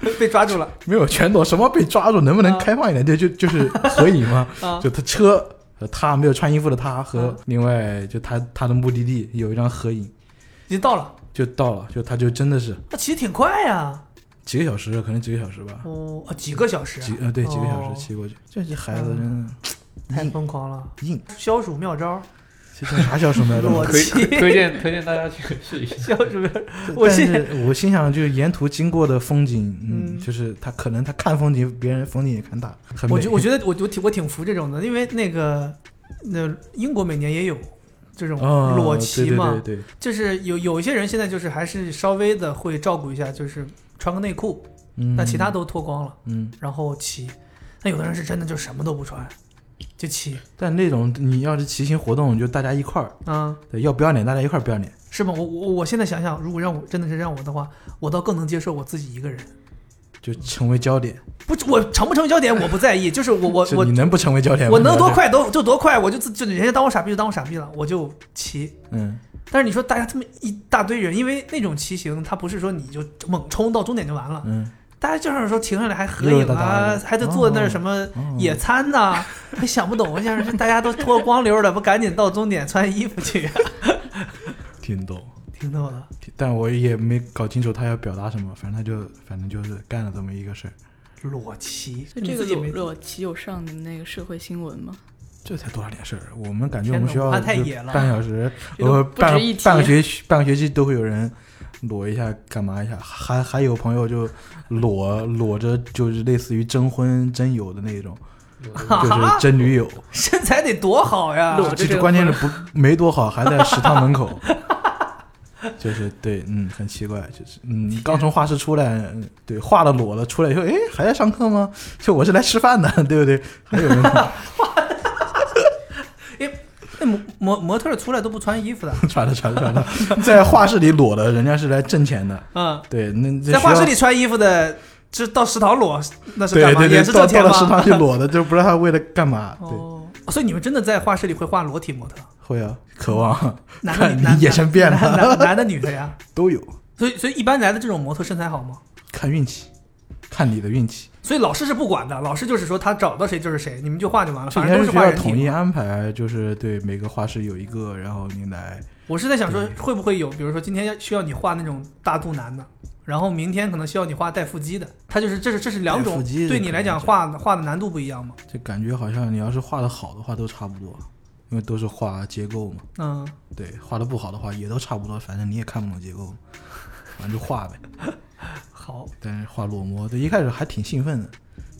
(laughs)
被抓住了。
没有全躲，什么被抓住，能不能
啊
开放一点？对，就就是合影嘛，(laughs)
啊！
就他车和他没有穿衣服的他和
啊。
另外就他他的目的地有一张合影，
已经到了，
就到了，就他就真的是
他骑挺快呀。
几个小时，可能几个小时吧，
哦，啊几个小时啊，
几呃对几个小
哦。
时骑过去，这些孩子真的
太疯狂了。
硬，
消暑妙招，
这叫啥叫什么来着？
推
裸骑
推荐推荐大家去试一下。(laughs)
叫什么，我
但
现
是我心想，就是沿途经过的风景，嗯，
嗯
就是他可能他看风景，别人风景也看大，
我觉我觉得我我挺我挺服这种的，因为那个那英国每年也有这种
哦
裸骑嘛，
对对对对，
就是有有一些人现在就是还是稍微的会照顾一下，就是穿个内裤，
嗯，
那其他都脱光了，
嗯，
然后骑。那有的人是真的就什么都不穿，就骑，
但那种你要是骑行活动，就大家一块儿，
啊、
对，要不要脸大家一块儿不要脸，
是吗？我我我现在想想，如果让我真的是让我的话，我倒更能接受我自己一个人。
就成为焦点。
不，我成不成为焦点我不在意，就是我我 (laughs) 我
你能不成为焦点吗？
我能多？快都就多快，我就自就人家当我傻逼就当我傻逼了，我就骑。
嗯，
但是你说大家这么一大堆人，因为那种骑行，它不是说你就猛冲到终点就完了，
嗯，
大家就是说停下来还合影啊，还得坐那儿什么
哦
野餐呐、还想不懂，像是大家都脱光溜的，不赶紧到终点穿衣服去？(laughs)
听懂，
听懂了。
但我也没搞清楚他要表达什么，反正他就反正就是干了这么一个事儿，
裸骑，
这个
你自己没
裸裸骑有上的那个社会新闻吗？
这才多少点事儿。我们感觉我们学校半小时，呃，半半个学期半个学期都会有人裸一下干嘛一下，还还有朋友就裸裸着就是类似于征婚征友的那种，(laughs) 就是真女友。
身材得多好呀！
其实关键是不没多好，还在食堂门口。就是对，嗯，很奇怪，就是嗯，你刚从画室出来，嗯对，画了裸了，出来以后，哎，还在上课吗？就我是来吃饭的，对不对？还有人
那模模模特出来都不穿衣服的，
穿 (laughs) 的穿了穿的，在画室里裸的，人家是来挣钱的。
嗯，
对，那
在画室里穿衣服的，这到食堂裸，那是
对
干嘛？
对对，
也是
到
挣钱吗？
到了食堂去裸的，(laughs) 就不知道他为了干嘛。对，
哦，所以你们真的在画室里会画裸体模特？
会啊，渴望 (laughs)
男的女男
你眼神变
男
了，
男男的女的呀？
都有，
所以所以一般来的这种模特身材好吗？
看运气，看你的运气。
所以老师是不管的，老师就是说他找到谁就是谁，你们就画就完了，反正都是画人体。
统一安排，就是对每个画室有一个，然后你来。
我是在想说，会不会有，比如说今天要需要你画那种大肚腩的，然后明天可能需要你画带腹肌的，他就是这是这是两种对你来讲画画的难度不一样吗？
就感觉好像你要是画的好的话都差不多，因为都是画结构嘛。
嗯，
对，画的不好的话也都差不多，反正你也看不懂结构，反正就画呗。(laughs)
好，
但是画裸模，对，一开始还挺兴奋的，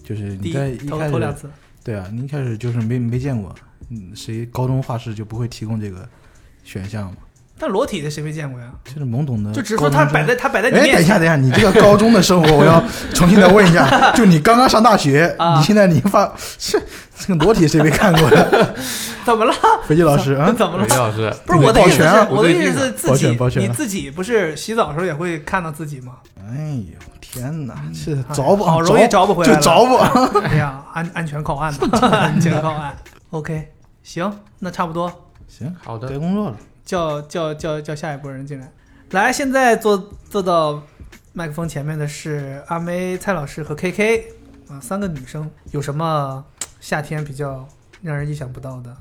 就是你在
一
开始，
头两次，
对啊，你一开始就是没没见过，嗯，谁高中画室就不会提供这个选项嘛？
但裸体的谁没见过呀？
就是懵懂的
就只是说他摆在他摆在你
哎，等一下，等一下，你这个高中的生活，我要 (laughs) 重新再问一下。就你刚刚上大学，
啊
你现在你发这这个裸体谁没看过呀？(laughs)
怎么了？
飞机老师啊，
怎么了
韦？老师，
不是我的意思是
抱拳啊，
我的意思是自
抱
己
歉抱，歉
你自己不是洗澡的时候也会看到自己吗？
哎呦天哪，是
哎
找不
好容易找不回来了
就找不。(laughs)
哎呀，安安全靠岸吧，安全靠岸。OK，行，那差不多，
行，
好的
该工作了。
叫叫叫叫下一波人进来。来，现在坐坐到麦克风前面的是阿梅、蔡老师和 KK 啊，三个女生，有什么夏天比较让人意想不到的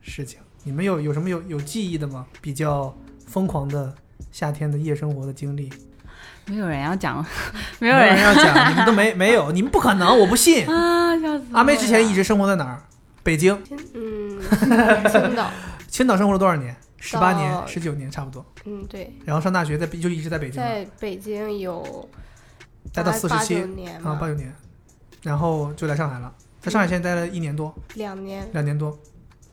事情？你们有有什么有有记忆的吗？比较疯狂的夏天的夜生活的经历？(laughs)
没有人要讲，没
没
有人
要讲，你们都没 (laughs) 没有，你们不可能，我不信。
啊，笑死！
阿梅之前一直生活在哪儿？北京，
嗯，青岛，(laughs)
青岛生活了多少年？十八年、
到
十九年差不多。
嗯，对，
然后上大学在就一直在北京，
在北京有
待到四十七
年
啊，
吧
八九年，然后就来上海了。在上海现在待了一年多，
两年，
两年多，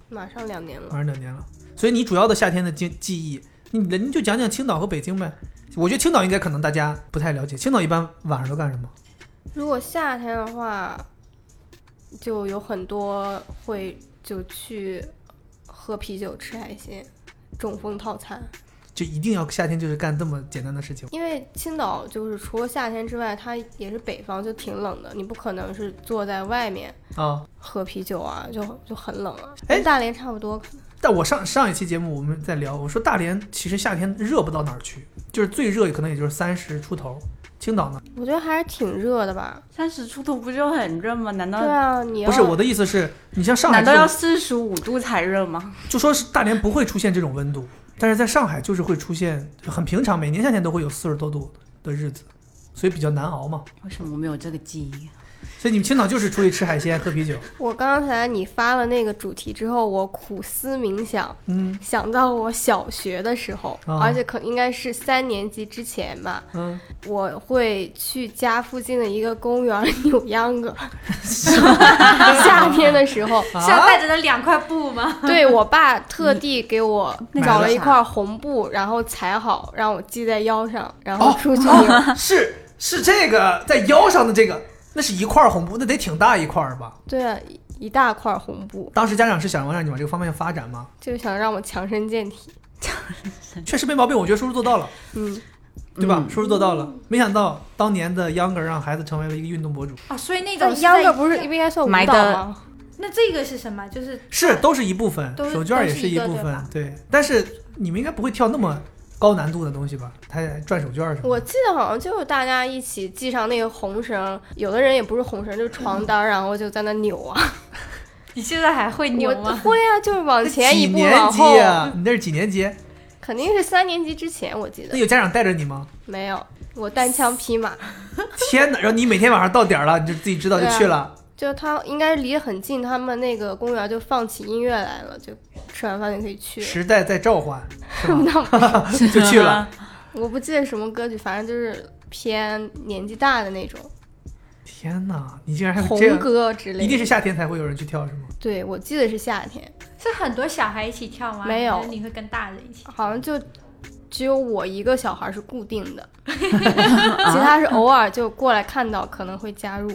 马上两年了马。
上两年了。所以你主要的夏天的记记忆，你人就讲讲青岛和北京呗。我觉得青岛应该可能大家不太了解，青岛一般晚上都干什么？
如果夏天的话，就有很多会就去喝啤酒、吃海鲜、中风套餐。
就一定要夏天就是干这么简单的事情？
因为青岛就是除了夏天之外，它也是北方，就挺冷的，你不可能是坐在外面
啊，
喝啤酒啊，就就很冷啊。
哎
跟大连差不多，可能
但我上上一期节目我们在聊，我说大连其实夏天热不到哪儿去，就是最热可能也就是三十出头。青岛呢？
我觉得还是挺热的吧。
三十出头不就很热吗？难道
对啊，你要
不是我的意思是，你像上海
难道要，四十五度才热吗？
就说是大连不会出现这种温度，但是在上海就是会出现很平常，每年夏天都会有四十多度的日子，所以比较难熬嘛。
为什么我没有这个记忆？
所以你们青岛就是出去吃海鲜、喝啤酒，
我刚才你发了那个主题之后，我苦思冥想，
嗯。
想到我小学的时候，
啊。
而且可应该是三年级之前吧，
嗯，
我会去家附近的一个公园扭秧歌。(laughs) 夏天的时候，
啊。
是要带着那两块布吗？
对我爸特地给我找了一块红布，然后裁好，让我系在腰上，然
哦
后出去扭。
哦，是是这个在腰上的这个，那是一块红布，那得挺大一块儿吧？
对啊，一一大块红布，
当时家长是想让你往这个方面发展吗？
就想让我强身健体。(laughs)
确实没毛病，我觉得叔叔做到了。
嗯，
对吧？
嗯
叔叔做到了，没想到当年的秧歌让孩子成为了一个运动博主，
啊，所以那
那
种是在
秧歌不是应该算舞蹈吗？
那这个是什么？就是
是都是一部分，手绢也
是一
一部分
对。
但是你们应该不会跳那么高难度的东西吧？他转手绢儿什么的？
我记得好像就是大家一起系上那个红绳，有的人也不是红绳，就是床单，然后就在那扭啊。(laughs)
你现在还会扭吗？
会啊，就是往前一步，
几年级
往后，
呀？你那是几年级？
肯定是三年级之前，我记得
那有家长带着你吗？
没有。我单枪匹马，
天哪！然后你每天晚上到点儿了，你就自己知道就去了。
就他应该离得很近，他们那个公园就放起音乐来了，就吃完饭就可以去了。
时代在召唤，是吧？(laughs)
那 (laughs)
就去了。(laughs)
我不记得什么歌曲，反正就是偏年纪大的那种。
天哪，你竟然还有这
红
样，
歌之类的。
一定是夏天才会有人去跳是吗？
对，我记得是夏天，
是很多小孩一起跳吗？
没有
你会跟大人一起？
好像就只有我一个小孩是固定的，其他是偶尔就过来看到可能会加入。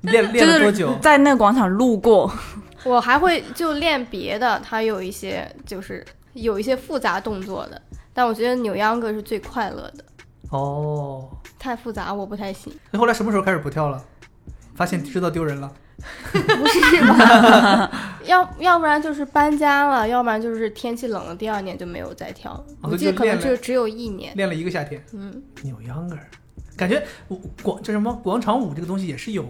你练 (laughs) 练了多久？
在那个广场路过，(laughs)
我还会就练别的，它有一些就是有一些复杂动作的，但我觉得扭秧歌是最快乐的，
哦，
太复杂我不太行。
那后来什么时候开始不跳了？发现知道丢人了。
不是吧？(laughs) 要要不然就是搬家了，要不然就是天气冷了，第二年就没有再跳我记得可能
就
只有一年。
练了一个夏天，
嗯，
扭秧歌儿，感觉我广这什么广场舞这个东西也是有，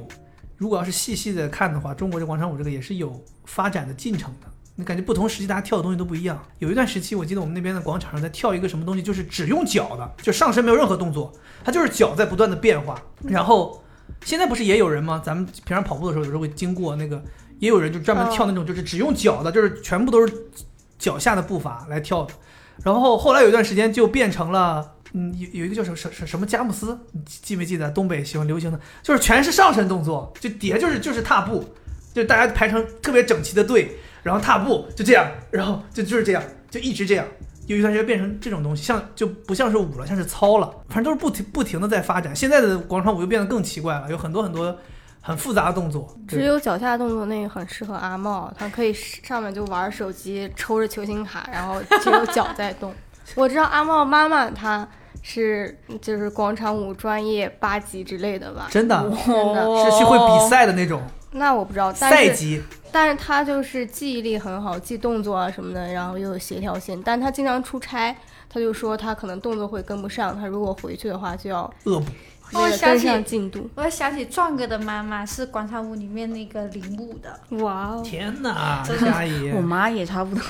如果要是细细的看的话，中国这广场舞这个也是有发展的进程的。你感觉不同时期大家跳的东西都不一样。有一段时期，我记得我们那边的广场上在跳一个什么东西，就是只用脚的，就上身没有任何动作，它就是脚在不断的变化。然后现在不是也有人吗？咱们平常跑步的时候，有时候会经过那个，也有人就专门跳那种，就是只用脚的，就是全部都是脚下的步伐来跳的。然后后来有一段时间就变成了，嗯，有有一个叫什什什什么佳木斯，你记没记得？东北喜欢流行的，就是全是上身动作，就底下就是就是踏步，就大家排成特别整齐的队，然后踏步就这样，然后就就是这样，就一直这样。有一段时间变成这种东西，像就不像是舞了，像是操了，反正都是不停不停的在发展。现在的广场舞又变得更奇怪了，有很多很多很复杂的动作。
只有脚下动作那个很适合阿茂，他可以上面就玩手机，抽着球星卡，然后只有脚在动。(laughs) 我知道阿茂妈妈她是就是广场舞专业八级之类的吧？
真的
真的，
是去会比赛的那种
那我不知道，但
赛级，
但是他就是记忆力很好，记动作啊什么的，然后又有协调性。但他经常出差，他就说他可能动作会跟不上，他如果回去的话就要
恶补。
为了跟上进度。
我想起壮哥的妈妈是广场舞里面那个领舞的，
哇哦！
天哪，阿姨
我，妈也差不多。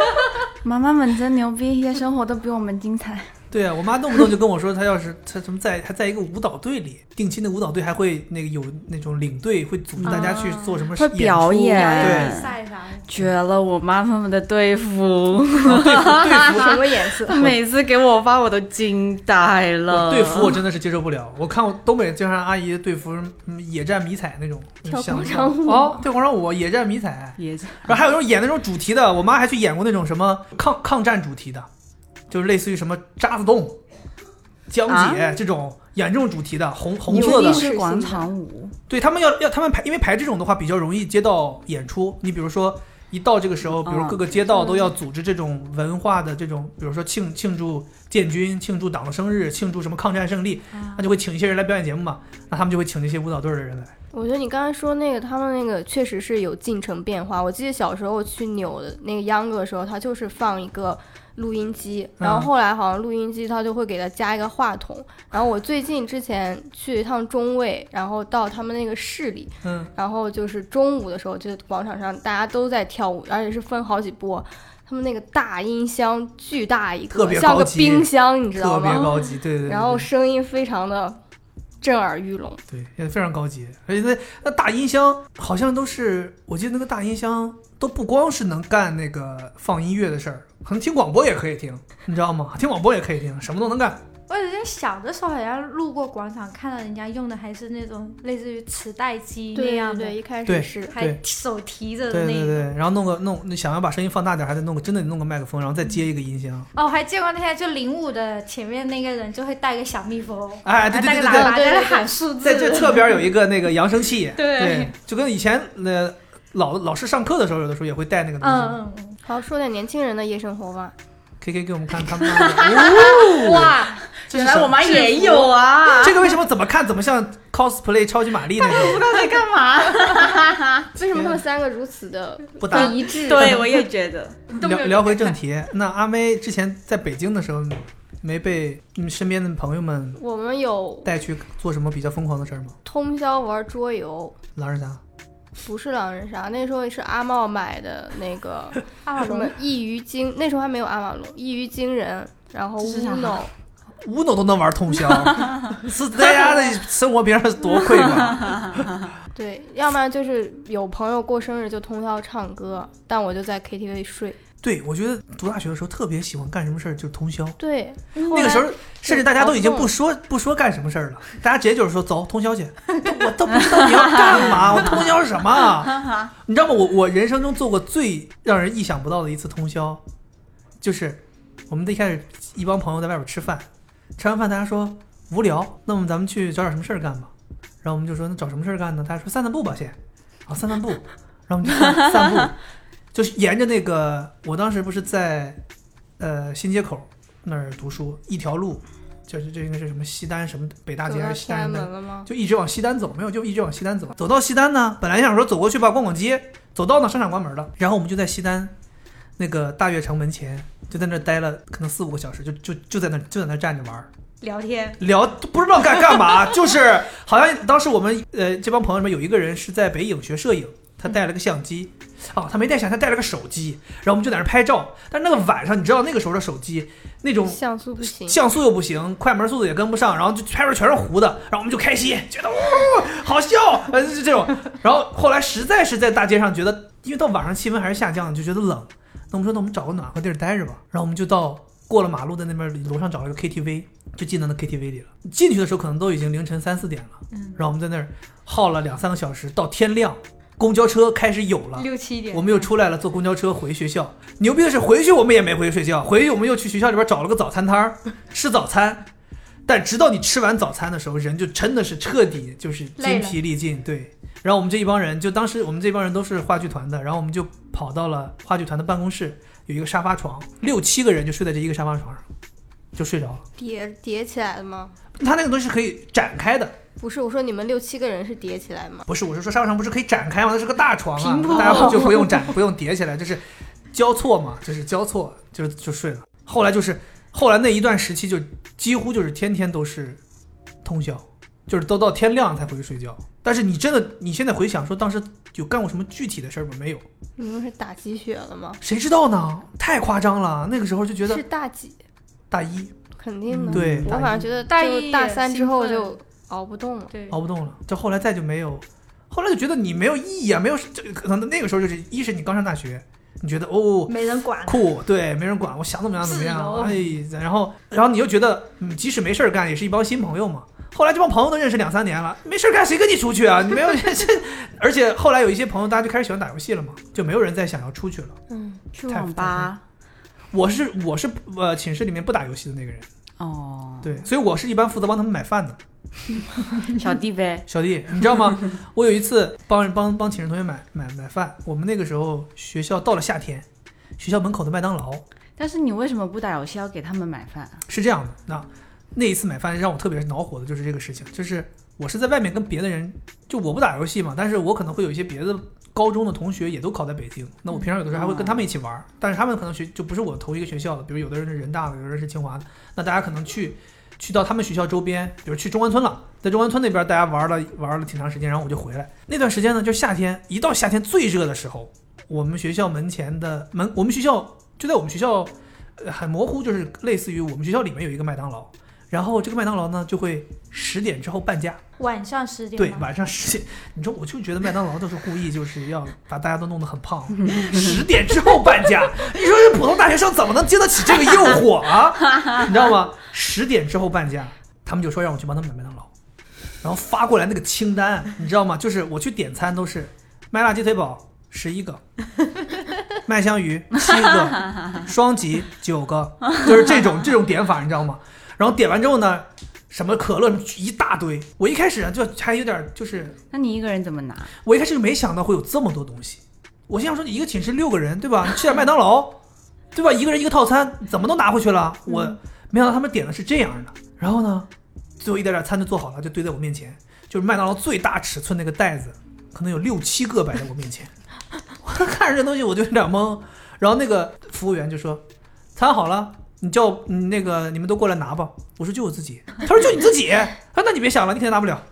(laughs) 妈妈们真牛逼，夜生活都比我们精彩。
对啊，我妈动不动就跟我说，她要是她什么在还在一个舞蹈队里，定期的舞蹈队还会那个有那种领队会组织大家去做什么
表演
对
比赛啥的。
绝了！我妈他们的队服，
队服队服 (laughs)
什么颜色？(laughs)
每次给我发我都惊呆了。
队服我真的是接受不了。我看过东北经常阿姨的队服，嗯野战迷彩那种，
跳广场舞
哦，跳广场舞野战迷彩，
野战
然后还有那种演那种主题的，我妈还去演过那种什么抗抗战主题的，就是类似于什么渣滓洞、江姐、这种演这种主题的，红红色的，
是广场舞，
对他们要要他们排，因为排这种的话比较容易接到演出。你比如说，一到这个时候，比如
嗯
各个街道都要组织这种文化的这种，比如说庆庆祝建军、庆祝党的生日、庆祝什么抗战胜利，那就会请一些人来表演节目嘛。那他们就会请这些舞蹈队的人来。
我觉得你刚才说那个，他们那个确实是有进程变化。我记得小时候去扭的那个秧歌的时候，他就是放一个录音机，然后
嗯
后来好像录音机它就会给它加一个话筒。然后我最近之前去一趟中卫，然后到他们那个市里，
嗯，
然后就是中午的时候，就广场上大家都在跳舞，而且是分好几波。他们那个大音箱巨大一个，像个冰箱，你知道
特别
吗？
高级，对对对。
然后声音非常的震耳欲聋。
对，也非常高级，而且那那大音箱好像都是，我记得那个大音箱都不光是能干那个放音乐的事儿，可能听广播也可以听，你知道吗？听广播也可以听，什么都能干。
我之前小的时候好像路过广场，看到人家用的还是那种类似于磁带机那样的，
对对，一开始是
还手提着的那种。
对对，然后弄个弄，那想要把声音放大点，还得弄个真的弄个麦克风，然后再接一个音箱。
哦，我还见过那些就领舞的前面那个人就会带个小蜜蜂，
哎对对
带个喇
对对
叭在那
对对对
喊数字，
在这侧边有一个那个扬声器，
对
就跟以前那老老师上课的时候，有的时候也会带那个东西。
嗯嗯嗯，
好说点年轻人的夜生活吧。
K K 给我们看 (laughs) 他们
哇，
原来我妈也有啊，
这个为什么怎么看怎么像 cosplay 超级玛丽那种？
不知道在干嘛。(laughs)
为什么他们三个如此的 (laughs)
不搭
一致？
对，我也觉得。
聊聊回正题，那阿妹之前在北京的时候，没被你身边的朋友们
我们有
带去做什么比较疯狂的事儿吗？
通宵玩桌游，
狼人杀？
不是狼人杀，那时候是阿茂买的那个 (laughs) 什么一鱼惊，那时候还没有阿瓦隆，一鱼惊人，然后
这是啥
Uno，
乌诺都能玩通宵，(laughs) 是大家的生活平常是多匮乏。
对，要不然就是有朋友过生日就通宵唱歌，但我就在 KTV 睡。
对，我觉得读大学的时候特别喜欢干什么事儿，就是通宵。
对，
那个时候，甚至大家都已经不说不说干什么事儿了，大家直接就是说走通宵去。(laughs) 我都不知道你要干嘛，我通宵什么啊？(laughs) 你知道吗？我我人生中做过最让人意想不到的一次通宵，就是我们一开始一帮朋友在外边吃饭，吃完饭大家说无聊，那么咱们去找点什么事儿干吧。然后我们就说那找什么事儿干呢？大家说散散步吧，先。啊，散散步。然后我们就散散步，就是沿着那个，我当时不是在呃新街口那儿读书，一条路，就是这应该是什么西单什么北大街还是西单的？就一直往西单走，没有就一直往西单走。走到西单呢，本来想说走过去吧，逛逛街，走到呢商场关门了，然后我们就在西单那个大悦城门前，就在那儿待了可能四五个小时，就就就在那儿就在那儿站着玩儿。
聊天，
聊不知道干干嘛，就是好像当时我们呃这帮朋友里面有一个人是在北影学摄影，他带了个相机，哦，他没带相机，他带了个手机，然后我们就在那儿拍照。但是那个晚上，你知道那个时候的手机那种
像素不行，
像素又不行，快门速度也跟不上，然后就拍出来全是糊的，然后我们就开心，觉得哦好笑，呃就这种。然后后来实在是在大街上觉得，因为到晚上气温还是下降的，就觉得冷，那我们说那我们找个暖和地儿待着吧。然后我们就到过了马路的那边楼上找了个 KTV，就进到那 KTV 里了。进去的时候可能都已经凌晨三四点了，
嗯，
然后我们在那儿耗了两三个小时，到天亮，公交车开始有了。
六七点，
我们又出来了，坐公交车回学校。牛逼的是，回去我们也没回去睡觉，回去我们又去学校里边找了个早餐摊儿吃早餐。但直到你吃完早餐的时候，人就真的是彻底就是筋疲力尽。对，然后我们这一帮人，就当时我们这帮人都是话剧团的，然后我们就跑到了话剧团的办公室，有一个沙发床，六七个人就睡在这一个沙发床上，就睡着了。
叠叠起来的吗？
它那个东西是可以展开的，
不是，我说你们六七个人是叠起来吗？
不是，我是说沙发床不是可以展开吗？那是个大床啊大家不就不用展，不用叠起来，就是交错嘛，就是交错，就是就睡了。后来就是后来那一段时期，就几乎就是天天都是通宵，就是都到天亮才回去睡觉。但是你真的，你现在回想说当时有干过什么具体的事儿吗？没有，
你们是打鸡血了吗？
谁知道呢？太夸张了，那个时候就觉得是
大几？
大一
肯定的。
对
我反正觉得
大一大
三之后就熬不动了。
对，
熬不动了，就后来再就没有，后来就觉得你没有意义啊，没有这可能那个时候就是一是你刚上大学，你觉得哦
没人管，
酷，对，没人管，我想怎么样怎么样，哎，然后然后你又觉得，嗯，即使没事儿干，也是一帮新朋友嘛。后来这帮朋友都认识两三年了，没事儿干谁跟你出去啊？你没有这 (laughs) (laughs) 而且后来有一些朋友，大家就开始喜欢打游戏了嘛，就没有人再想要出去了。
嗯，
去网吧
我是我是呃寝室里面不打游戏的那个人，
哦，
对，所以我是一般负责帮他们买饭的。(laughs)
小弟呗，
小弟，你知道吗？我有一次帮人帮帮寝室同学买买买饭，我们那个时候学校到了夏天，学校门口的麦当劳
但是你为什么不打游戏要给他们买饭啊？
是这样的，那那一次买饭让我特别恼火的就是这个事情，就是我是在外面跟别的人，就我不打游戏嘛，但是我可能会有一些别的高中的同学也都考在北京，那我平常有的时候还会跟他们一起玩儿，但是他们可能学就不是我同一个学校的，比如有的人是人大的，有的人是清华的，那大家可能去去到他们学校周边，比如去中关村了，在中关村那边大家玩了玩了挺长时间，然后我就回来。那段时间呢，就夏天，一到夏天最热的时候，我们学校门前的门，我们学校就在我们学校，呃，很模糊，就是类似于我们学校里面有一个麦当劳，然后这个麦当劳呢就会十点之后半价，
晚上十点
对，晚上十点，你说我就觉得麦当劳都是故意就是要把大家都弄得很胖，十点之后半价，你说这普通大学生怎么能经得起这个诱惑啊？(laughs) 你知道吗？十点之后半价，他们就说让我去帮他们买麦当劳，然后发过来那个清单，你知道吗？就是我去点餐都是麦辣鸡腿堡十一个，(laughs) 麦香鱼七个，双吉九个，就是这种这种点法，你知道吗？然后点完之后呢，什么可乐一大堆，我一开始啊就还有点就是
那你一个人怎么拿？
我一开始就没想到会有这么多东西，我心想说，你一个寝室六个人，对吧？你吃点麦当劳，(laughs) 对吧？一个人一个套餐，怎么都拿回去了。我没想到他们点的是这样的。然后呢，最后一点点餐就做好了，就堆在我面前，就是麦当劳最大尺寸那个袋子，可能有六七个摆在我面前。(laughs) 我看着这东西我就有点懵。然后那个服务员就说：“餐好了。”你叫你那个你们都过来拿吧。我说就我自己。他说就你自己。他说，那你别想了，你肯定拿不了。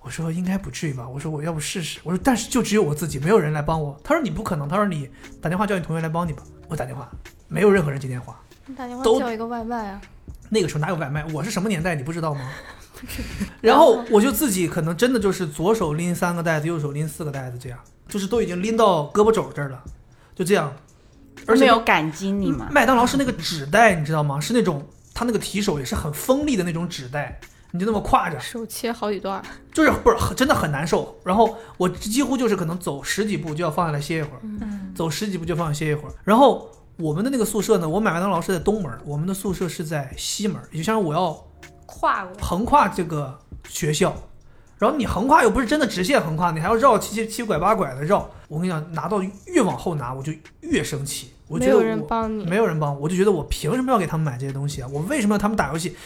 我说应该不至于吧。我说我要不试试。我说但是就只有我自己，没有人来帮我。他说你不可能。他说你打电话叫你同学来帮你吧。我打电话，没有任何人接电话。
你打电话
都
叫一个外卖啊？
那个时候哪有外卖？我是什么年代你不知道吗？然后我就自己可能真的就是左手拎三个袋子，右手拎四个袋子，这样就是都已经拎到胳膊肘这儿了，就这样而且那
没有感激你嘛？
麦当劳是那个纸袋，你知道吗？是那种它那个提手也是很锋利的那种纸袋，你就那么挎着，
手切好几段儿，
就是不是真的很难受。然后我几乎就是可能走十几步就要放下来歇一会儿，
嗯，
走十几步就放下歇一会儿。然后我们的那个宿舍呢，我买麦当劳是在东门，我们的宿舍是在西门，也就相当于我要
跨过，
横跨这个学校，然后你横跨又不是真的直线横跨，你还要绕七七七拐八拐的绕。我跟你讲，拿到越往后拿，我就越生气。我觉得
没有人
我
帮你，
没有人帮我，我就觉得我凭什么要给他们买这些东西啊？我为什么要他们打游戏？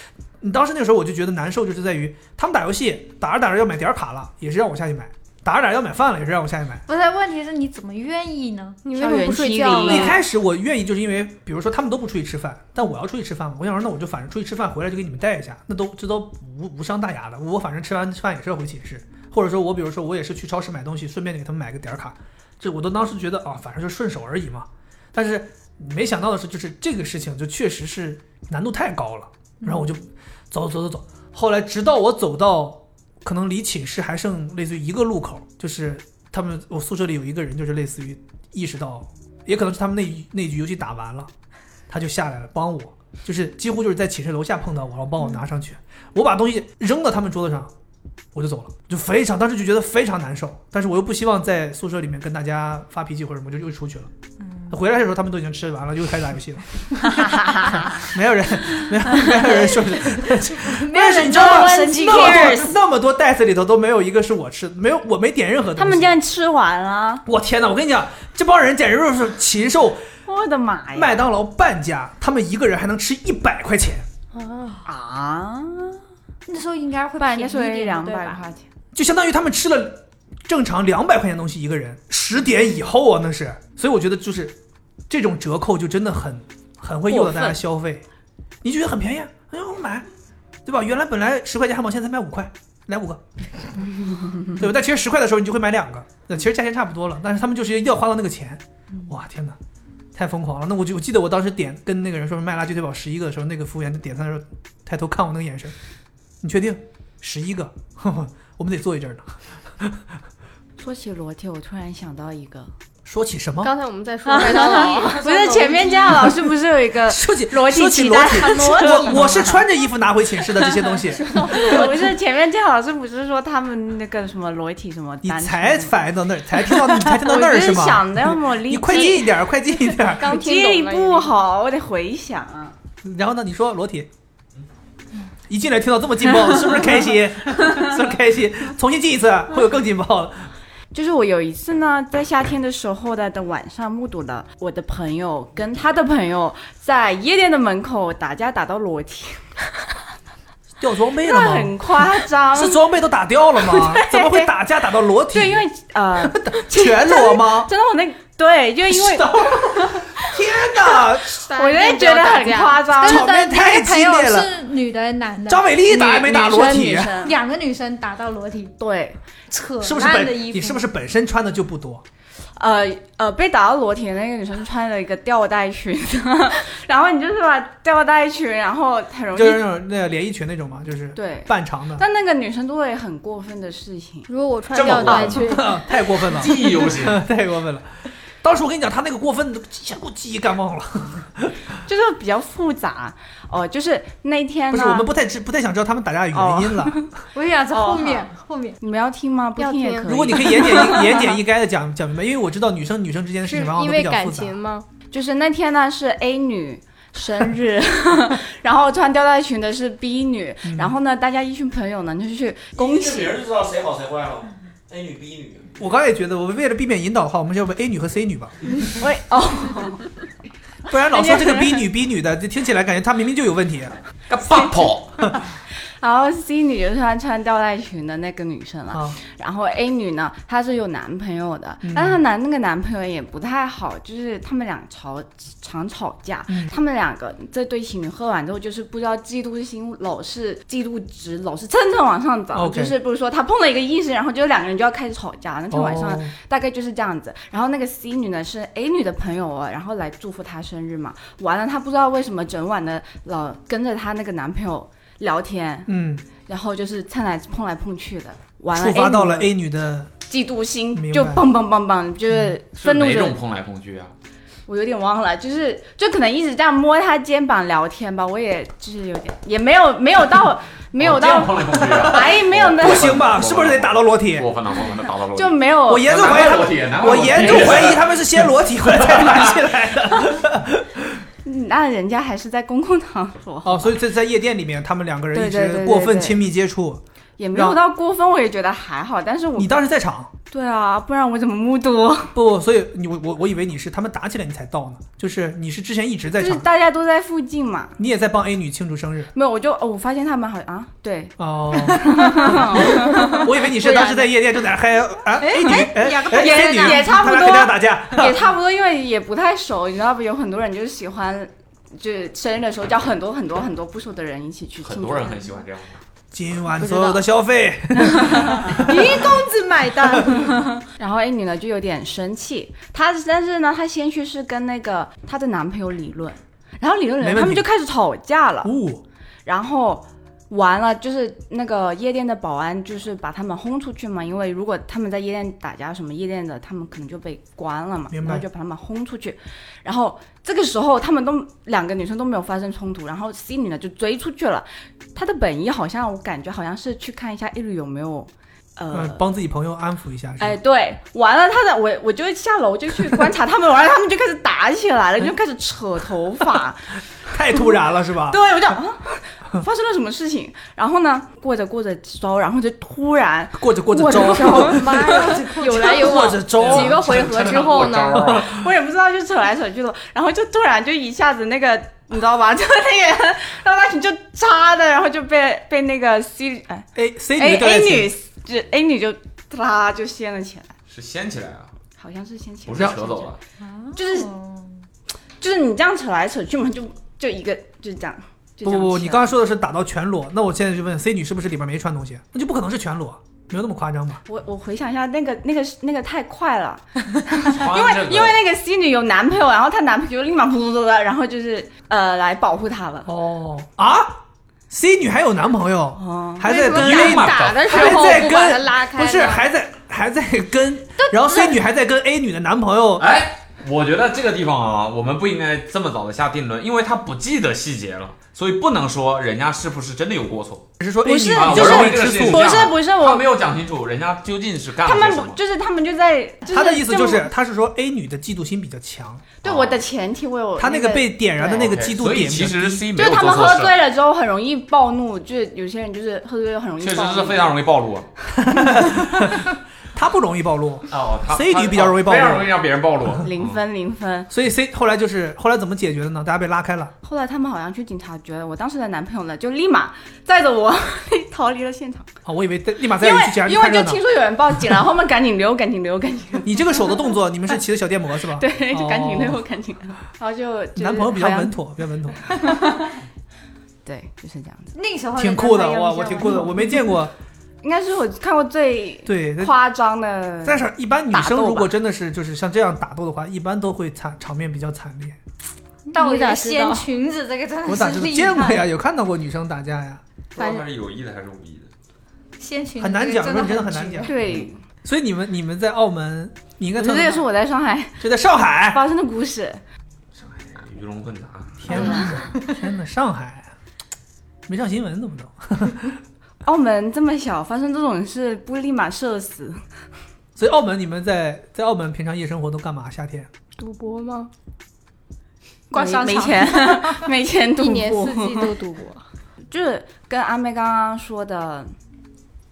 你当时那个时候我就觉得难受，就是在于他们打游戏打着打着要买点卡了，也是让我下去买；打着打着要买饭了，也是让我下去买。
不是，问题是你怎么愿意呢？
你为什么不睡觉呢？
一开始我愿意，就是因为比如说他们都不出去吃饭，但我要出去吃饭嘛，我想说那我就反正出去吃饭回来就给你们带一下，那都这都无无伤大雅的。我反正吃完饭也是要回寝室，或者说我比如说我也是去超市买东西，顺便给他们买个点儿卡，这我都当时觉得啊，反正就顺手而已嘛。但是没想到的是，就是这个事情就确实是难度太高了，然后我就走走走走，后来直到我走到可能离寝室还剩类似于一个路口，就是他们我宿舍里有一个人，就是类似于意识到，也可能是他们那那局游戏打完了，他就下来了帮我，就是几乎就是在寝室楼下碰到我，然后帮我拿上去，我把东西扔到他们桌子上。我就走了，就非常，当时就觉得非常难受，但是我又不希望在宿舍里面跟大家发脾气或者什么，就又出去了。回来的时候他们都已经吃完了，又开始打游戏了。(laughs) 没有人，没有没有人说是，(laughs)
没有人
你知道吗？那么多那么多袋子里头都没有一个是我吃的，没有我没点任何东西。
他们竟然吃完了，
我天哪！我跟你讲，这帮人简直就是禽兽。
我的妈呀！
麦当劳半价，他们一个人还能吃一百块钱，
啊，
那时候应该会便宜一点
两？百块钱，
就相当于他们吃了正常两百块钱东西一个人，十点以后啊，那是。所以我觉得就是这种折扣就真的很很会诱导大家消费，你就觉得很便宜，哎呦我买，对吧？原来本来十块钱汉堡，现在才卖五块，来五个，(laughs) 对吧？但其实十块的时候你就会买两个，那其实价钱差不多了，但是他们就是要花到那个钱，哇天哪！太疯狂了！那我就我记得我当时点跟那个人说麦辣鸡腿堡十一个的时候，那个服务员点餐的时候抬头看我那个眼神，你确定十一个？(laughs) 我们得坐一阵儿呢。
说起裸体，我突然想到一个，
说起什么？
刚才我们在说麦当劳，(laughs)
不是前面佳老师不是有一个 (laughs)
说起
裸体
说起裸体，(laughs) 我我是穿着衣服拿回寝室的这些东西，
不是前面佳老师不是说他们那个什么裸体什么
你才反应到那儿，才听到你才听到那
儿是
儿吗？
想的要么
你快近一点儿，快近一点儿。
刚听
记忆
懂了
不好，我得回想啊。
然后呢？你说裸体，一进来听到这么劲爆，是不是开心？是不是开心？重新进一次，会有更劲爆的。
就是我有一次呢，在夏天的时候的的晚上，目睹了我的朋友跟他的朋友在夜店的门口打架，打到裸体，
掉装备了吗？
那很夸张。
是装备都打掉了吗？(laughs) 怎么会打架打到裸体？
对，因为呃，(laughs)
全裸吗？
真的我那对，就因为 (laughs)
天哪！
我就会觉得很夸张
场面
的
太激烈了
是女的男的？
张美丽打还没打裸体
两个女生打到裸体，
对，
扯
是不是本
烂的衣服。
你是不是本身穿的就不多？
呃呃，被打到裸体的那个女生穿了一个吊带裙，(laughs) 然后你就是把吊带裙，然后很容易
就是那种那个连衣裙那种嘛，就是
对。
半长的，
但那个女生做了很过分的事情，
如果我穿
这么
吊带裙，(laughs) (laughs)
太过分了，
记忆犹新。
太过分了。当时我跟你讲，他那个过分，一下给我记忆干忘了。(laughs)
就是比较复杂哦。就是那天
不
呢，
是，我们不太知不太想知道他们打架的原因了。(laughs)
我想在
哦
后面后面。
你们要听吗？不
要听
听也可以。
如果你可以言简意 (laughs) 言简意赅的讲讲明白，因为我知道女生女生之间的事
是
情往往
因为感
都比较复杂。
情吗？
就是那天呢是 A 女生日，然后穿吊带裙的是 B 女，
嗯
然后呢大家一群朋友呢就去恭
这
喜
名儿就知道谁好谁坏了。A 女 B 女，
我刚才也觉得，我为了避免引导的话，我们就要不 A 女和 C 女吧，
喂哦，
不然老说这个 (laughs) B 女 B 女的，这听起来感觉她明明就有问题。
个棒跑。(laughs)
然后 C 女就是穿穿吊带裙的那个女生了，
啊，
然后 A 女呢，她是有男朋友的，
嗯。
但是她男那个男朋友也不太好，就是他们俩吵常吵架，
嗯。
他们两个这对情侣喝完之后，就是不知道嫉妒心老是嫉妒值老是蹭蹭往上涨就是比如说他碰了一个异性，然后就两个人就要开始吵架，那天晚上
哦。
大概就是这样子。然后那个 C 女呢是 A 女的朋友啊，然后来祝福她生日嘛，完了她不知道为什么整晚的老跟着她那个男朋友聊天，
嗯，
然后就是蹭来碰来碰去的。完了，
触发到了
A
女的，
嫉妒心就棒棒棒棒，就是
是
愤怒着
哪种碰来碰去啊？
我有点忘了，就是就可能一直这样摸她肩膀聊天吧，我也就是有点也没有没有到没有到，(laughs)
碰来碰去啊！(laughs)
哎没有那
不行吧？是不是得打到裸体？
过分了，过分了，打到裸体
就没有
我严重怀疑他我严重 (laughs) 怀疑他们是先裸体回来再打起来的。
嗯那人家还是在公共场所，
哦，所以在在夜店里面，他们两个人一直过分亲密接触。
也没有到过分，我也觉得还好，但是我
你当时在场？
对啊，不然我怎么目睹？
不，所以你我我我以为你是他们打起来你才到呢，就是你是之前一直在场，
就是大家都在附近嘛，
你也在帮 A 女庆祝生日。
没有我就哦，我发现他们好像啊，对，
哦，(laughs) 我以为你是当时在夜店正在那嗨啊，A 女哎
两个
哎
也
A 女
也差不多
他俩肯定要打架。
也差不多，因为也不太熟，你知道不？有很多人就是喜欢，就是生日的时候叫很多很多很多不熟的人一起去庆祝。
很多人很喜欢这样的。
今晚所有的消费，(laughs)
一公子买单。(laughs)
然后 A 女呢就有点生气，她但是呢，她先去是跟那个她的男朋友理论，然后理论理论，他们就开始吵架了。
哦，
然后完了，就是那个夜店的保安就是把他们轰出去嘛，因为如果他们在夜店打架什么夜店的，他们可能就被关了嘛，然后就把他们轰出去。然后这个时候他们都两个女生都没有发生冲突，然后 C 女呢就追出去了。她的本意好像我感觉好像是去看一下 A 女有没有。呃
呃，，帮自己朋友安抚一下。
哎，对，完了，他的我我就下楼就去观察他们，完了他们就开始打起来了，(laughs) 就开始扯头发，(laughs)
太突然了是吧？(laughs)
对，我就啊，发生了什么事情？然后呢，过着过着招，然后就突然
过着过着
过着
招，
妈呀，有来有往，
过着招
几个回合之后呢，
我也不知道，就扯来扯去的，然后就突然就一下子那个，你知道吧？就那个让他群就扎的，然后就被被那个 C 哎
A C
A
女对
A 女就 A 女就啦就掀了起来，
是掀起来啊，
好像是掀起来不，
是扯走了。
就是就是你这样扯来扯去嘛，就就一个就是这样。
不不不，你刚刚说的是打到全裸，那我现在就问 C 女是不是里边没穿东西？那就不可能是全裸，没有那么夸张吧？
我我回想一下，那个那个那个太快了，(laughs) 因
因
为因为那个 C 女有男朋友，然后她男朋友立马噗噗噗的，然后就是呃来保护她了。
哦啊，C 女还有男朋友，
哦，
还在跟 A 女
打的时
还在
候不把他
跟？不是还在还在跟，然后 C 女还在跟 A 女的男朋友，
哎，我觉得这个地方啊，我们不应该这么早的下定论，因为他不记得细节了，所以不能说人家是不是真的有过错
只是说 A
不是。就是
我认为这个事情
不是不是我
他没有讲清楚人家究竟是干
他们。就是他们就在，就是
他的意思就是，他是说 A 女的嫉妒心比较强，
对我的前提我有个
他那个被点燃的那个嫉妒
所以
点
其实
低。
C 没有
就是他们喝醉了之后很容易暴怒，就是有些人就是喝醉了很容易
确
暴怒，
实是非常容易暴露啊。
他不容易暴露，
哦，他
C 局比较容易暴露
非常容易让别人暴露。(laughs)
零分零分。
所以 C 后来就是后来怎么解决的呢？大家被拉开了，
后来他们好像去警察局了，我当时的男朋友呢就立马载着我 (laughs) 逃离了现场，
啊，我以为立马再
因为
去警察局
因为就听。说有人报警了，(laughs) 后面赶紧溜，赶紧溜，赶紧溜。
你这个手的动作，你们是骑的小电摩是吧？
对，就赶紧溜，
哦
赶紧溜，然后就、
男朋友比较稳，妥，比较稳妥，
对，就是这样子。
那个时候
挺酷的哇！我挺酷的，我没见过。
应该是我看过最
对，
夸张的，
但是，一般女生如果真的是就是像这样打斗的话，一般都会惨场面比较惨烈。
但
我咋
底掀裙子这个真的是
我咋知道见过呀？有看到过女生打架呀？
不知道他是有意的还是无意的。
掀裙子
很难讲
这个
真的
很
很难讲
对，
所以你们你们在澳门，你应该
这也是我在上海
就在上海。
发生的故事。
上海鱼龙混杂，
天哪，天哪，上海没上新闻怎么都？
澳门这么小，发生这种事不立马社死？
所以澳门你们在在澳门平常夜生活都干嘛？夏天
赌博吗？
没
逛商场
没钱，(laughs) 没钱赌
一年四季都赌博，(laughs)
就是跟阿妹刚刚说的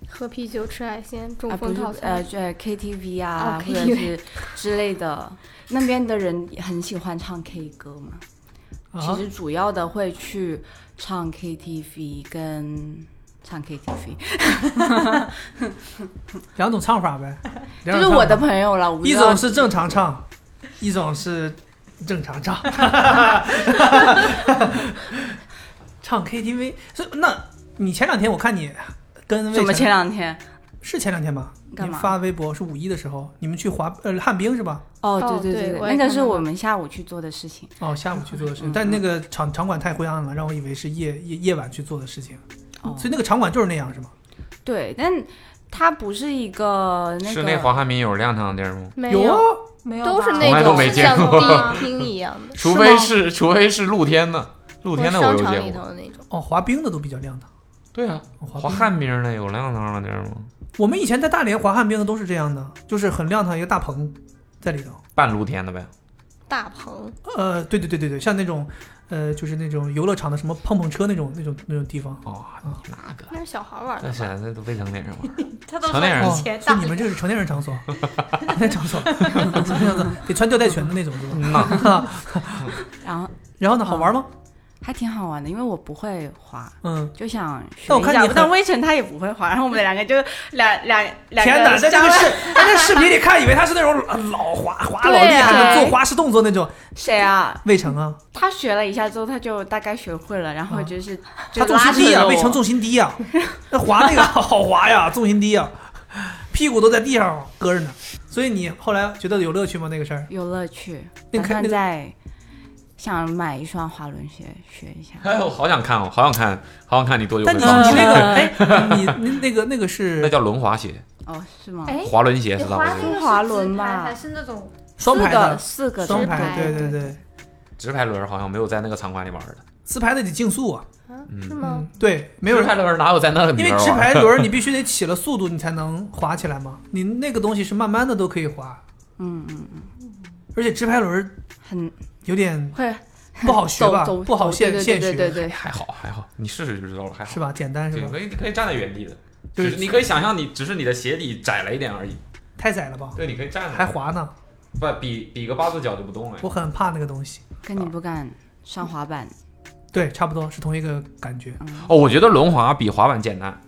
喝啤酒吃海鲜，
啊，
中风套餐。
呃，对 KTV 啊，
哦
或者
KTV
是之类的，那边的人很喜欢唱 K 歌嘛。其
啊，
实主要的会去唱 KTV 跟唱 KTV，(laughs)
两种唱法呗。(laughs) 两
就是我的朋友了。
一种是正常唱，一种是正常唱。(laughs) 唱 KTV，所以那你前两天我看你跟魏晨
怎么前两天？
是前两天吧？
干嘛
你发微博是五一的时候，你们去滑呃旱冰是吧？
哦，
哦
对对对，那个是我们下午去做的事情。
哦，下午去做的事情，
嗯
但那个场场馆太灰暗了，让我以为是夜夜夜晚去做的事情。
哦
所以那个场馆就是那样是吗？
对，但它不是一个那个
室内滑旱冰有亮堂的地儿吗？
没
有啊，
没有吧，
都是那种
没见
像
过
地厅一样的，(laughs)
除非是除非是露天的，露天的我有见过。
里头的那种。
哦，滑冰的都比较亮堂。
对啊，滑旱冰的有亮堂的地儿吗？
我们以前在大连滑旱冰的都是这样的，就是很亮堂一个大棚在里头。
半露天的呗。
大棚，
呃，对对对对对，像那种呃，就是那种游乐场的什么碰碰车那种那种那种地方。
哦，那个。
那是小孩玩的
那现在都未成年人玩。(laughs)
他都
成年人。
你们这个是成年人场所，成年人场所，成年人场所得穿吊带裙的那种，是吧？
然后 (laughs)
然后呢，好玩吗？
还挺好玩的，因为我不会滑，
嗯，
就想学一下
但我看你很
但魏晨他也不会滑，然后我们两个就两两两
天哪，
个
在这个
相
视在这视频里看，以为他是那种呃老滑滑老
对
厉害的
啊
做花式动作那种。
谁啊？
魏晨啊，
他学了一下之后，他就大概学会了，然后就是、就
他重心低呀，
拉扯着我
魏晨重心低啊，(laughs) 那滑那个好滑呀，重心低啊，屁股都在地上搁着呢。所以你后来觉得有乐趣吗？那个事儿？
有乐趣，打算
那看那个
再想买一双滑轮鞋学一下。
哎我，好想看哦，好想看，好想看你多久
但你
会放弃。
你那个 (laughs) 哎，你你那个那个是那
叫轮滑鞋，
哦，是吗？
哎，
滑轮鞋
你
是吧？
滑那个是
滑轮吧
还是那种
双排的，
四个
双排，对
对
对对，
直排轮好像没有在那个场馆里玩的。
直排的得竞速啊，
是吗？
嗯，对，没有
直排轮哪有在那个里
因为？直排轮你必须得起了速度，你才能滑起来嘛。你那个东西是慢慢的都可以滑，
嗯嗯嗯，
而且直排轮
很
有点
会
不好学吧，不好现现学，
对对
还好还好，你试试就知道了，还好
是。吧？简单是，吧？
可以可以站在原地的，
就
就是是你可以想象你只是你的鞋底窄了一点而已。
太窄了吧？
对，你可以站着，
还滑呢，
不比比个八字脚就不动了。
我很怕那个东西。
跟你不敢上滑板，
对，差不多是同一个感觉。
哦，我觉得轮滑比滑板简单，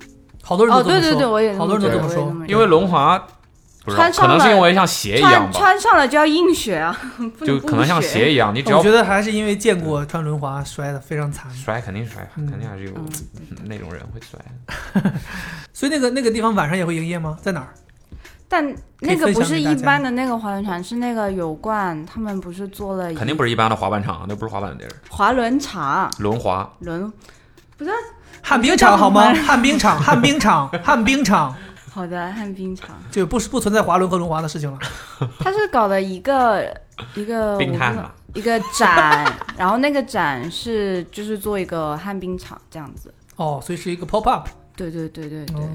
好多人
哦，
都这么说，
对对对，我也
好多人都这么说。
因为轮滑不知道，可能是
穿上了
因为像鞋一样
穿
吧，
穿上了就要硬学啊，(laughs) 不
就可能像鞋一样，你只要
我觉得还是因为见过穿轮滑摔的非常惨，
摔肯定摔，
嗯
肯定还是有
嗯
那种人会摔。(laughs)
所以那个那个地方晚上也会营业吗？在哪儿？
但那个不是一般的那个滑轮场，是那个有冠，他们不是做了一
肯定不是一般的滑板场，那不是滑板的地儿，
滑轮场
轮滑。
轮，不是
旱冰场好吗？旱冰场，旱冰场，旱冰场，
好的旱冰场，
就不是不存在滑轮和轮滑的事情了。(laughs)
他是搞了一个一个一个展，然后那个展是就是做一个旱冰场这样子，
哦，所以是一个 pop up。
对对对对对，
哦，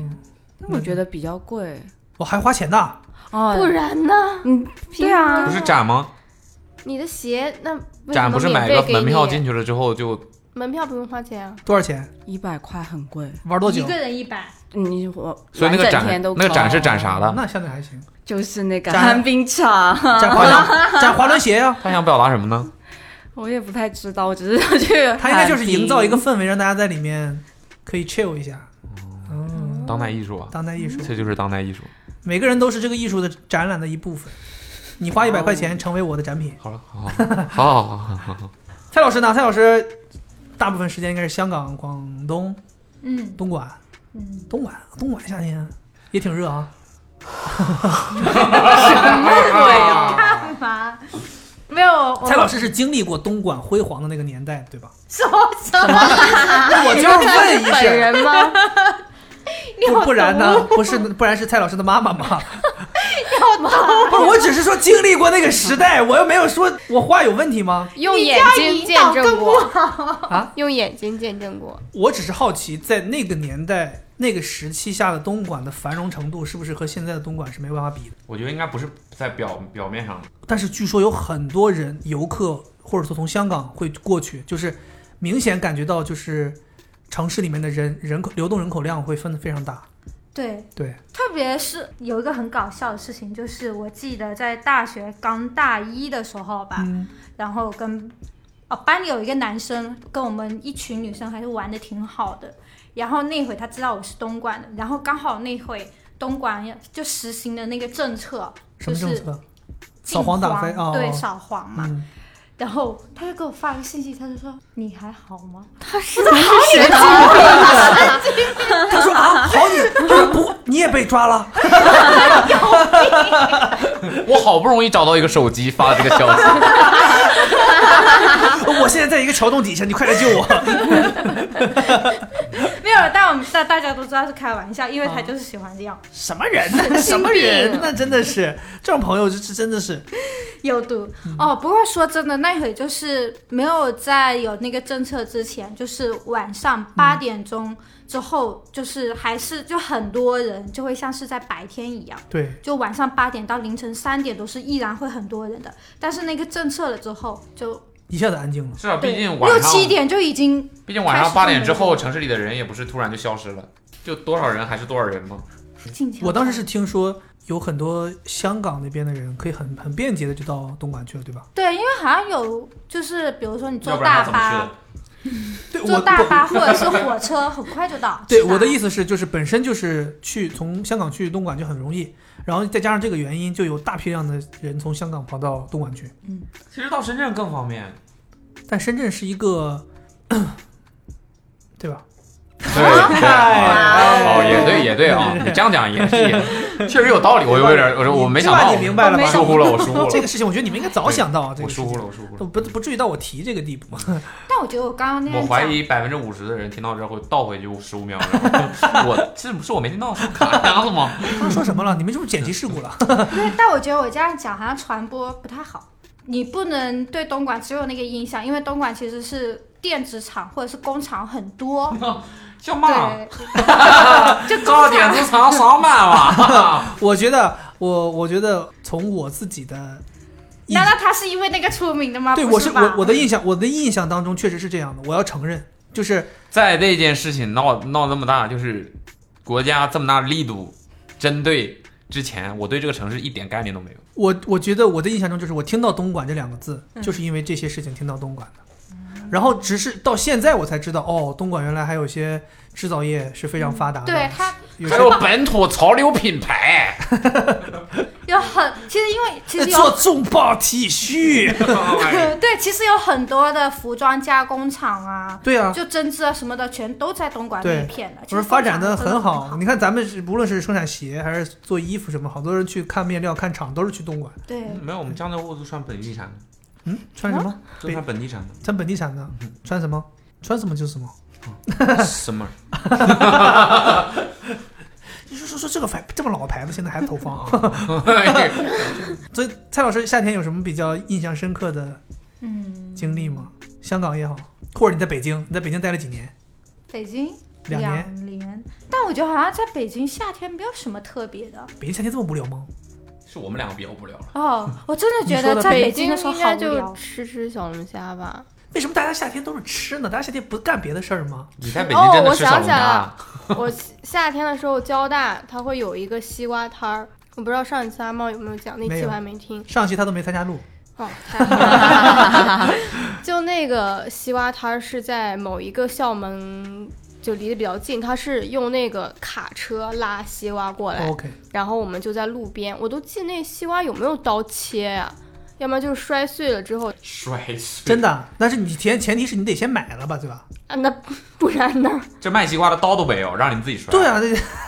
但我觉得比较贵
我还花钱呢。
哦，
不然呢？
嗯，对啊
不是展吗？
你的鞋那
展不是买个门票进去了之后就
门票不用花钱啊？
多少钱？
一百块很贵，
玩多久？
一个人一百，
你我
所以那个展
天都
那个展是展啥的？
那相对还行。
就是那个
展
旱冰场，
展滑轮，(laughs) 展滑轮鞋呀。
他想表达什么呢？
我也不太知道，我只是去 (laughs)
他应该就是营造一个氛围，让大家在里面可以 chill 一下。嗯，
当代艺术啊，
当代艺术，
这就是当代艺术。
每个人都是这个艺术的展览的一部分。你花一百块钱成为我的展品。
好了，好好好好好好好，
蔡老师呢？蔡老师大部分时间应该是香港、广东、
嗯
东莞。
嗯，
东莞，东莞夏天也挺热啊。
什么鬼啊，
干嘛？没有，
蔡老师是经历过东莞辉煌的那个年代，对吧？
说什么？
我就是问一
本
下，
人吗？(laughs)
不不然呢？不是，不然是蔡老师的妈妈吗？(laughs) 要不是，我只是说经历过那个时代，(laughs) 我又没有说我话有问题吗？
用眼睛见证过啊？用眼睛见证过。
我只是好奇，在那个年代、那个时期下的东莞的繁荣程度，是不是和现在的东莞是没办法比的？
我觉得应该不是在表表面上的，
但是据说有很多人游客，或者说从香港会过去，就是明显感觉到就是城市里面的人人口流动人口量会分得非常大。
对，
对，
特别是有一个很搞笑的事情，就是我记得在大学刚大一的时候吧，
嗯，
然后跟哦班里有一个男生跟我们一群女生还是玩的挺好的，然后那会他知道我是东莞的，然后刚好那会东莞就实行的那个政策，
什么
就是
政策？
禁
扫黄打非哦
对，扫黄嘛。
嗯，
然后他就给我发个信息，他就说你还好吗？
他是他是神经病，他说啊，好你，他说不，你也被抓了。(laughs)
我好不容易找到一个手机发这个消息，(laughs)
我现在在一个桥洞底下，你快来救我。
没有，但但我们大大家都知道是开玩笑，因为他就是喜欢这样
什么人呢？什么人呢？(laughs) 真的是这种朋友，就是真的是
有毒哦。不过说真的，那会就是没有在有那个政策之前，就是晚上八点钟之后，就是还是就很多人就会像是在白天一样。
对。
就晚上八点到凌晨三点都是依然会很多人的，但是那个政策了之后就
一下子安静了。
是啊，毕竟晚上
六七点就已经
毕竟晚上八点之后，城市里的人也不是突然就消失了，就多少人还是多少人嘛。
进去。
我当时是听说有很多香港那边的人可以很很便捷的就到东莞去了，对吧？
对，因为好像有就是比如说你坐
要不然他
大
怎么去的
巴，？
对，
坐大巴或者是火车，很快就到。
对我的意思是，就是本身就是去从香港去东莞就很容易，然后再加上这个原因，就有大批量的人从香港跑到东莞去。
嗯其实到深圳更方便。
但深圳是一个，(coughs) 对吧？
对对，(laughs) 哦，也对也对啊，你这样讲也是也 (laughs) 确实有道理。我有点，我说我没想到，
你明白了吧？
疏忽了，我疏忽了。
这个事情，我觉得你们应该早想到啊，这个
我疏忽了，我疏忽了。
不不至于到我提这个地步。(laughs)
但我觉得我刚刚那
我，怀疑百分之五十的人听到之后会倒回去十五秒，然后我这不是我没听到，是卡腔了吗？(laughs)
他说什么了？你们是不是剪辑事故了？
对，但我觉得我这样讲好像传播不太好。你不能对东莞只有那个印象，因为东莞其实是电子厂或者是工厂很多。
叫嘛？
对，(laughs) 就
高点子厂上班嘛？(laughs)
我觉得，我我觉得从我自己的
难道他是因为那个出名的吗？
对
是
我是我我的印象，我的印象当中确实是这样的，我要承认，就是
在这件事情闹闹那么大，就是国家这么大力度针对之前，我对这个城市一点概念都没有。
我我觉得我的印象中就是我听到东莞这两个字，
嗯
就是因为这些事情听到东莞的，然后只是到现在我才知道，哦，东莞原来还有些制造业是非常发达的，
对它
有
还有本土潮流品牌，(laughs)
有很，其实因为 (laughs) 其实有
做重磅 T 恤，(laughs)
对，其实有很多的服装加工厂啊，
对啊，
就针织啊什么的，全都在东莞那
对
一片的。其
不
实
是发展的
的
很好。你看咱们是无论是生产鞋还是做衣服什么，好多人去看面料、看厂都是去东莞。
对，
没有，我们江浙沪都算本地产的，
嗯，穿什么？
都穿本地产的
穿本地产的，穿什么？穿什么就是什么。
的，什么？
你说说说这个牌这么老的牌子，现在还投放？(laughs) 所以蔡老师夏天有什么比较印象深刻的
嗯，
经历吗？香港也好，或者你在北京，你在北京待了几年？
北京
两年
年，但我觉得好像在北京夏天没有什么特别的。
北京夏天这么无聊吗？
是我们两个比较无聊了。
哦，(laughs) 我真的觉得在
北
北京的时候
应该就。吃吃小龙虾吧。
为什么大家夏天都是吃呢？大家夏天不干别的事儿吗？
你在北京真
哦我
的吃小龙
想起来了？我夏天的时候，交大它会有一个西瓜摊儿，我不知道上一次阿茂有没有讲，那期我还没听。
上期他都没参加录，
哦，太好了！(laughs) 就那个西瓜摊儿是在某一个校门，就离得比较近，他是用那个卡车拉西瓜过来
，OK，
然后我们就在路边，我都记那西瓜有没有刀切呀、要么就是摔碎了之后 (laughs)
摔碎，
真的。但是你前前提是你得先买了吧，对吧？
啊，那不然呢？
这卖西瓜的刀都没有，让你们自己摔。
对啊，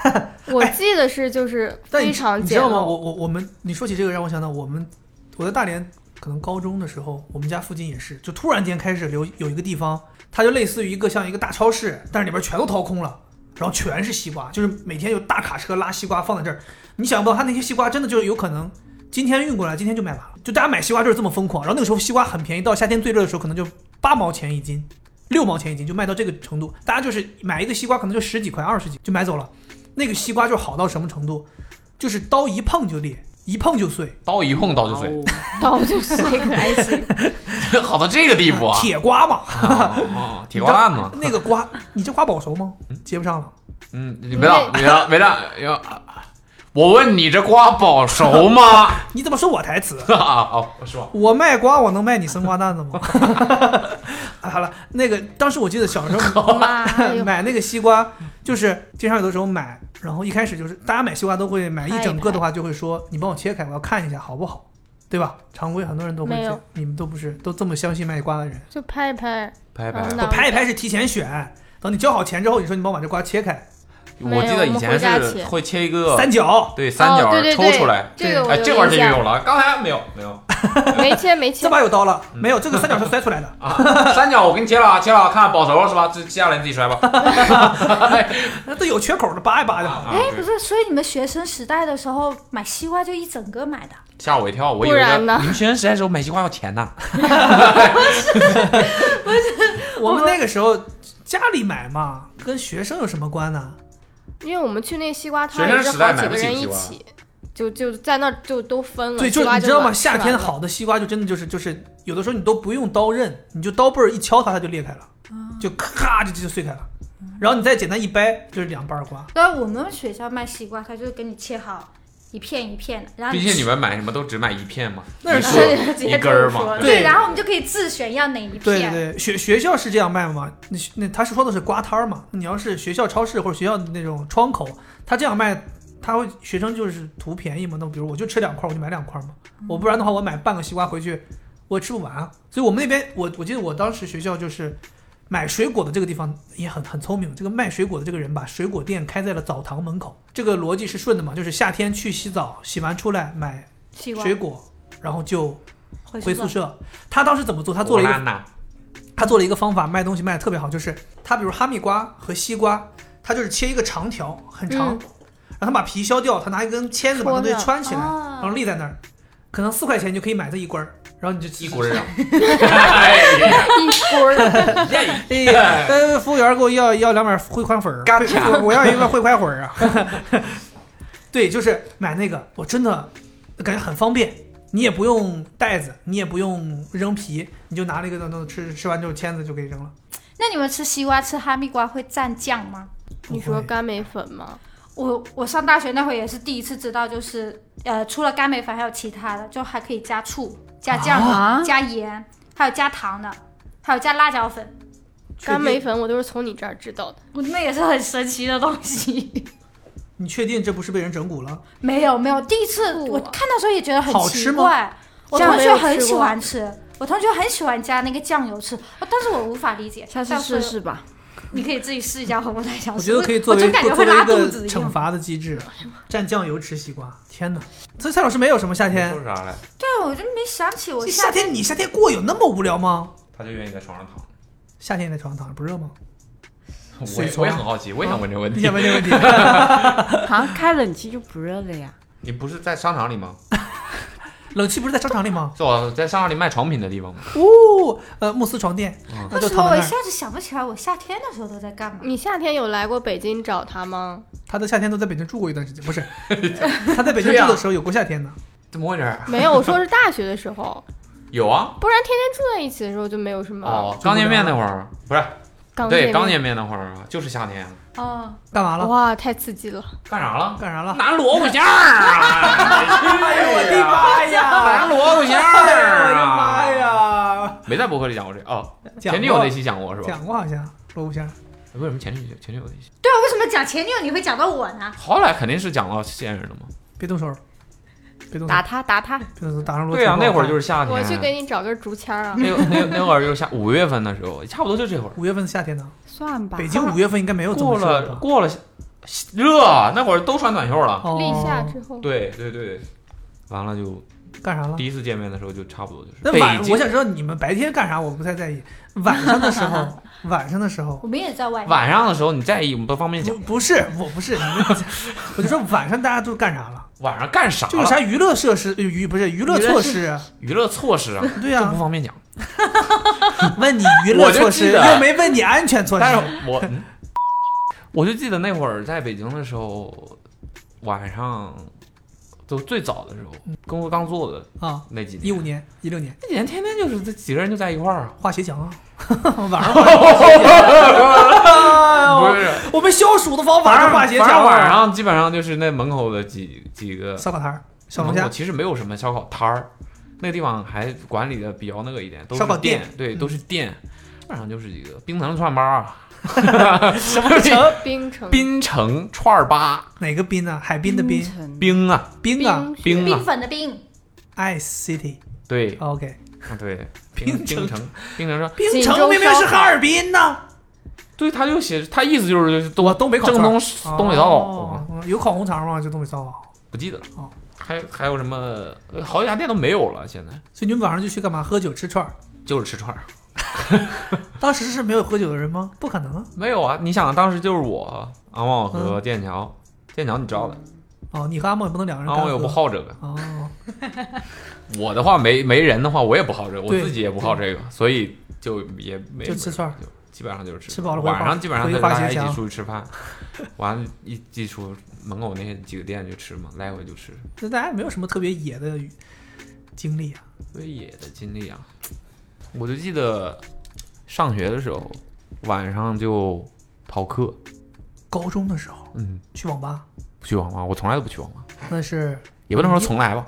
那 (laughs)
我记得是就是非常简
你知道吗？我。我我们你说起这个，让我想到我们我在大连可能高中的时候，我们家附近也是，就突然间开始留有一个地方，它就类似于一个像一个大超市，但是里边全都掏空了，然后全是西瓜，就是每天有大卡车拉西瓜放在这儿，你想不到他那些西瓜真的就有可能。今天运过来，今天就卖完了。就大家买西瓜就是这么疯狂。然后那个时候西瓜很便宜，到夏天最热的时候可能就八毛钱一斤，六毛钱一斤就卖到这个程度。大家就是买一个西瓜可能就十几块、二十几就买走了。那个西瓜就好到什么程度？就是刀一碰就裂，一碰就碎。
刀一碰刀就碎，
刀就碎了，还行。
好到这个地步啊！
铁瓜嘛，(laughs)
铁瓜蛋嘛。
那个瓜，你这瓜保熟吗？接不上了。
嗯，你别打，别打，别打！要我问你这瓜保熟吗？(laughs)
你怎么说我台词？(laughs)
啊，哦，是吧？
我卖瓜，我能卖你生瓜蛋子吗？啊 (laughs) 好了，那个当时我记得小时候！买那个西瓜，就是经常有的时候买，然后一开始就是大家买西瓜都会买一整个的话，就会说你帮我切开，我要看一下好不好，对吧？常规很多人都会你们都不是都这么相信卖瓜的人。
就拍一拍，
拍一拍
嗯。
我拍一拍是提前选，等你交好钱之后，你说你帮我把这瓜切开，
我记得以前是会切一个
三角。
对三角抽出来，
这个我
哎，这块就有了，刚才没有没有。(laughs)
没切没切这，
把有刀了，没有，这个三角是摔出来的。
啊，三角我给你切了啊，切了，看保熟了是吧？这接下来你自己摔吧。(laughs)
那都有缺口的，扒一扒就好。
了
哎，不是，所以你们学生时代的时候买西瓜就一整个买的？
吓我一跳，我以为
不然呢
你们学生时代的时候买西瓜要钱呢。(laughs)
我们那个时候家里买嘛，跟学生有什么关呢？
因为我们去那西瓜摊
学生
也是
时代买不
好几个人
起西瓜
一起，就就在那儿就都分了。
对，就你知道吗？夏天好的西瓜就真的就是就是有的时候你都不用刀刃，你就刀背儿一敲它，它就裂开了，就咔就就碎开了。然后你再简单一掰，就是两瓣瓜。
在，我们学校卖西瓜，他就给你切好一片一片的，然后
毕竟你们买什么都只买一片嘛，
那是
一根儿嘛。
对
对，然后我们就可以自选要哪一片。
对对对，学学校是这样卖吗？那那他是说的是瓜摊儿嘛？你要是学校超市或者学校的那种窗口，他这样卖，他会学生就是图便宜嘛？那比如我就吃两块，我就买两块嘛。我不然的话，我买半个西瓜回去，我也吃不完啊。所以我们那边，我我记得我当时学校就是买水果的这个地方也很很聪明，这个卖水果的这个人把水果店开在了澡堂门口，这个逻辑是顺的嘛？就是夏天去洗澡，洗完出来买
西瓜
水果，然后就
回宿
舍。他当时怎么做？他做了一个他做了一个方法，卖东西卖的特别好，就是他比如哈密瓜和西瓜，他就是切一个长条，很长，
嗯。
然后他把皮削掉，他拿一根签子把它
戳上
这穿起来，
哦。
然后立在那儿，可能四块钱就可以买这一根儿，然后你就
一锅儿啊！哎呀
一锅儿，
哎呀，呃，服务员给我要要两碗汇宽粉儿，我我要一个汇宽粉儿啊。对，就是买那个，我真的感觉很方便，你也不用袋子，你也不用扔皮，你就拿那个那那吃吃完之后签子就可以扔了。
那你们吃西瓜、吃哈密瓜会蘸酱吗？
你说干梅粉吗？
我我上大学那会儿也是第一次知道，就是呃，除了干梅粉还有其他的，就还可以加醋、加酱、
啊
加盐，还有加糖的，还有加辣椒粉。
干梅粉我都是从你这儿知道的。
我那也是很神奇的东西。(laughs)
你确定这不是被人整蛊了？(laughs)
没有没有，第一次我看到时候也觉得很
好吃吗
奇怪。我同学很喜欢吃，我同学很喜欢加那个酱油吃，哦但是我无法理解。
下次试试吧。
你可以自己试一下，我不太小。
我觉得可以作
我
为
就感觉会拉
作为一个
肚子。
惩罚的机制，蘸酱油吃西瓜。天哪，这蔡老师没有什么夏天
说，啥来？
对，我就没想起我
这夏天你夏天过有那么无聊吗？
他就愿意在床上躺。
夏天在床上躺着不热吗？
我也我也很好奇，我也想问这个问题
你想。问这个问题？(laughs) (laughs)
好像开冷气就不热了呀。
你不是在商场里吗？(laughs)
冷气不是在商场里吗？
是我在商场里卖床品的地方吗？
哦，呃，慕斯床垫，
嗯
那
为什么我一。下子想不起来我夏天的时候都在干嘛？
你夏天有来过北京找他吗？
他的夏天都在北京住过一段时间，不是？(laughs) 他在北京住的时候有过夏天的。
怎么回事？
没有，我说是大学的时候，(laughs)
有啊。
不然天天住在一起的时候就没有什么
哦，刚见面那会儿不是对，
刚见面
刚见面那会儿啊，就是夏天。
哦，
干嘛了？
哇，太刺激了！
干啥了？
干啥了？
拿萝卜馅儿啊！(laughs) 哎呦我的妈
呀
拿萝卜馅儿
我的妈
啊！
呀！
没在博客里讲过这哦，前女友那期讲过是吧？
讲过好像萝卜馅儿。
为什么前女友前女友那期？
对啊，为什么讲前女友你会讲到我呢？
后来肯定是讲到现任了嘛。
别动手，别动手
打，他打他，
别动，打上螺
对啊，那会儿就是是夏天。
我去给你找根竹签啊。
那个那个那会儿就是夏五月份的时候，差不多就这会儿。
五月份的夏天呢。
算吧。
北京五月份应该没有这么
过
热吧？
了过了热，那会儿都穿短袖了。
哦
立夏之后，
对对对，完了就
干啥了？
第一次见面的时候就差不多就是。
那晚
北京
我想知道你们白天干啥，我不太在意。晚上的时候，晚上的时候，
我们也在外面。
晚上的时候你在意，我们不方便讲
不。是，我不是，(laughs) 我就说晚上大家都干啥了？
晚上干啥？
就有啥娱乐设施，呃娱不是娱乐措施啊？
娱乐措施啊？
对呀
这不方便讲。(laughs)
问你娱乐措施，又没问你安全措施。
但是我，嗯我就记得那会儿在北京的时候，晚上都最早的时候，工作刚做的
啊，
那几年，
一五年、一六年
那几年天天就是这几个人就在一块儿啊。
画鞋墙啊，晚上。(laughs) (laughs)
不是，
我们消暑的方法是画鞋墙啊。
晚上基本上就是那门口的几几个
烧烤摊儿、小龙虾
其实没有什么烧烤摊儿，那个地方还管理的比较那个一点，都是
烧烤
店
店，
对，
嗯
都是店。晚上就是一个冰城串吧。啊，
什么城？(laughs)
冰城。
冰城串儿吧，
哪个冰啊？海滨的
冰，
冰啊，
冰啊。
冰啊。
冰，粉的冰
，，Ice City。
对
，OK，
啊对，
冰
冰冰城，冰城。说，
冰城明明是哈尔滨呢。
对，他就写，他意思就是
东东北烤串
正宗东北烧烤，
哦。有烤红肠吗？就东北烧烤。
不记得了。还还有什么？呃好几家店都没有了，现在。
所以你们晚上就去干嘛？喝酒吃串儿？
就是吃串儿。(laughs)
当时是没有喝酒的人吗？不可能啊！
没有啊，你想当时就是我阿茂和剑桥，剑桥你知道的，
哦，你和阿茂也不能两个人。
阿茂又不好这个，
哦，(laughs)
我的话没没人的话我也不好这个，我自己也不好这个，所所以就也没
就吃串儿，
就基本上就是吃，
吃饱了
晚上基本上
回
就大家一起出去吃饭，(laughs) 完了一一出门口那些几个店就吃嘛，来回就吃，
那大家没有什么特别野的经历啊？
所以野的经历啊，我就记得上学的时候晚上就逃课，
高中的时候？
嗯，
去网吧，
不去网吧，我从来都不去网吧，
那是
也不能说从来 (laughs) 吧，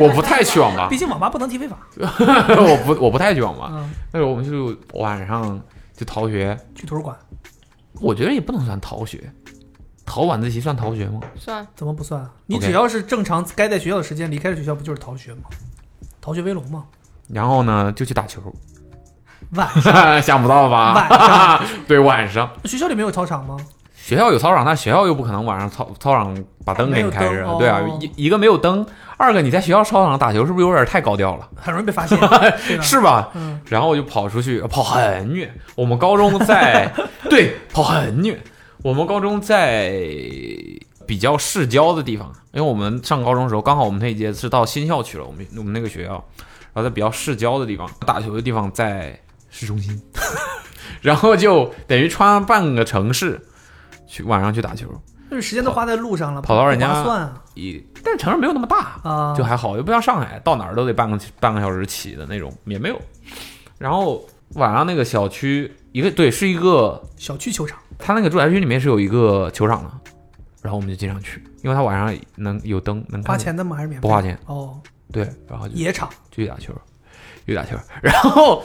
我不太去网吧。
毕，竟网吧不能提非法。(laughs)
我不我不太去网吧，
嗯，
那时候我们就晚上就逃学，
去图书馆？
我觉得也不能算逃学，逃晚自习算逃学吗？
算。
怎么不算？啊？你
OK
只要是正常该在学校的时间离开了学校，不就是逃学吗？逃学威龙吗？
然后呢，就去打球，
晚上。(laughs)
想不到吧？
晚上。(laughs)
对，晚上。
学校里没有操场吗？
学校有操场，但学校又不可能晚上操操场把灯给你开着，对啊
哦，
一一个没有灯，二个你在学校操场上打球是不是有点太高调了？
很容易被发现，(laughs)
是吧？
嗯，
然后我就跑出去，跑很远。我们高中在对跑很远，我们高中在比较市郊的地方，因为我们上高中的时候，刚好我们那一届是到新校区了，我们我们那个学校，然后在比较市郊的地方打球的地方在市中心，(laughs) 然后就等于穿半个城市去晚上去打球，
就是时间都花在路上了，
跑到人家
算啊
一但是城市没有那么大，
啊，
就还好，又不像上海，到哪儿都得半个半个小时起的那种，也没有。然后晚上那个小区，一个对，是一个，
小区球场，
他那个住宅区里面是有一个球场的，然后我们就经常去，因为他晚上能有灯，能看，
花钱的吗？还是免费？
不花钱，
哦，
对，然后就
野场
就去打球，去打球。然后，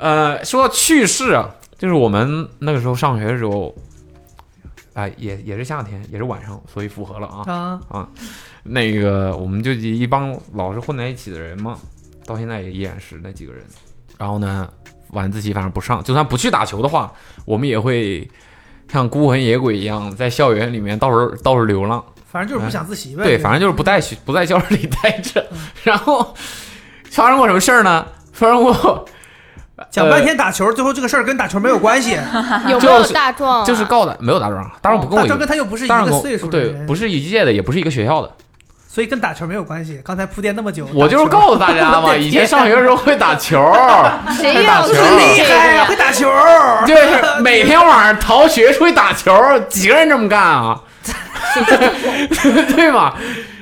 呃，说到趣事啊，就是我们那个时候上学的时候，哎、也也是夏天，也是晚上，所以符合了啊。
啊，
那个我们就一帮老是混在一起的人嘛，到现在也依然是那几个人。然后呢，晚自习反正不上，就算不去打球的话，我们也会像孤魂野鬼一样在校园里面到处到处流浪。
反正就是不想自习呗。
对，反正就是不在学不在教室里待着。然后 (laughs) 发生过什么事儿呢？发生过
讲半天打球，最后这个事儿跟打球没有关系。(laughs)
有没有大壮啊？
就是告的没有大壮，大壮不跟我
大壮跟他又不是一个岁数
对，不是一届的，也不是一个学校的。
所以跟打球没有关系。刚才铺垫那么久，
我就是告诉大家嘛，(laughs) 以前上学的时候会打球，(laughs)
谁
会打球
厉害啊，会打球。
就是每天晚上逃学出去打球，几个人这么干啊？对吧？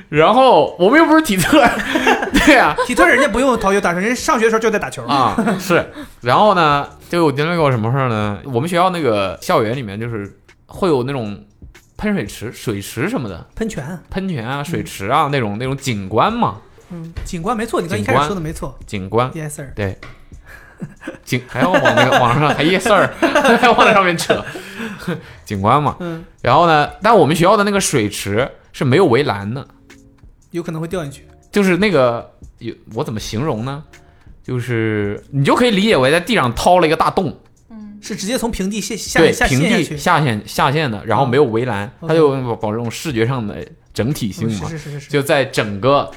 然后我们又不是体特，(laughs) 对呀、
体特人家不用逃学打球，人家上学的时候就在打球。
啊，(laughs) 是。然后呢，就我经历过什么事儿呢？我们学校那个校园里面就是会有那种喷水池、水池什么的，
喷泉，
喷泉啊、水池啊、那种那种景观嘛，
嗯，景观没错，你刚一开始说的没错
景观
，yes sir。
对。景还要往那个网上还 yes sir，还要 (laughs) 往那上面扯，景观嘛。
嗯，
然后呢，但我们学校的那个水池是没有围栏的，
有可能会掉进去。
就是那个有我怎么形容呢？就是你就可以理解为在地上掏了一个大洞，嗯
是直接从平地下下
对，
下
平地
下线。
下陷下陷的，然后没有围栏，
嗯
它就保保证视觉上的整体性
嗯
嘛，
是是是是是，
就在整个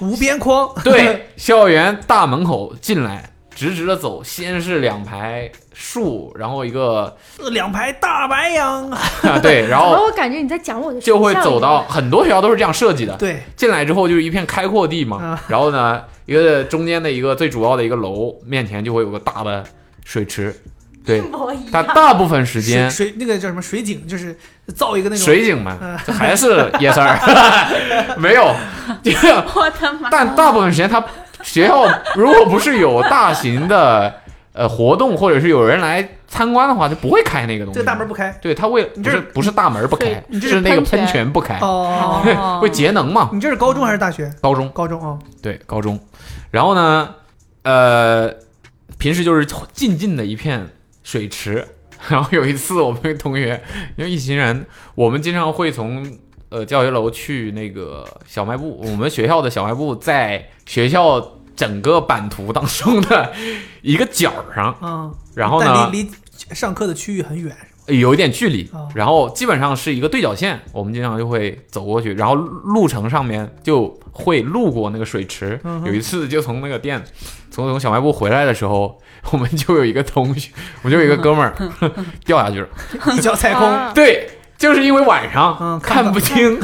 无边框。
对校园大门口进来，直直的走，先是两排树，然后一个
两排大白杨。(laughs)
啊对，然后
我感觉你在讲我的
就会走到很多学校都是这样设计的，
对，
进来之后就是一片开阔地嘛
啊，
然后呢，一个中间的一个最主要的一个楼面前就会有个大的水池，对
一，模一
它。大部分时间
水水那个叫什么水井，就是造一个那种
水井嘛还是 yes sir，(laughs) (laughs) 没有，这个
我的妈！
但大部分时间，他学校如果不是有大型的呃活动，或者是有人来参观的话，就不会开那个东西。
这个大门不开。
对他为
你这
不是不是大门不开，是那个
喷泉
不开，
哦，
会节能嘛。
你这是高中还是大学？
高中
高中啊，
对高中，然后呢，呃，平时就是静静的一片水池。然后有一次，我们同学，因为一行人，我们经常会从呃教学楼去那个小卖部。我们学校的小卖部在学校整个版图当中的一个角上。
嗯，
然后呢，
离离上课的区域很远，
有一点距离
哦，
然后基本上是一个对角线，我们经常就会走过去，然后路程上面就会路过那个水池。
嗯
有一次就从那个店，从从小卖部回来的时候，我们就有一个同学，我就有一个哥们儿 (laughs) 掉下去了。
一脚踩空，
啊
对，就是因为晚上、
嗯看不
清，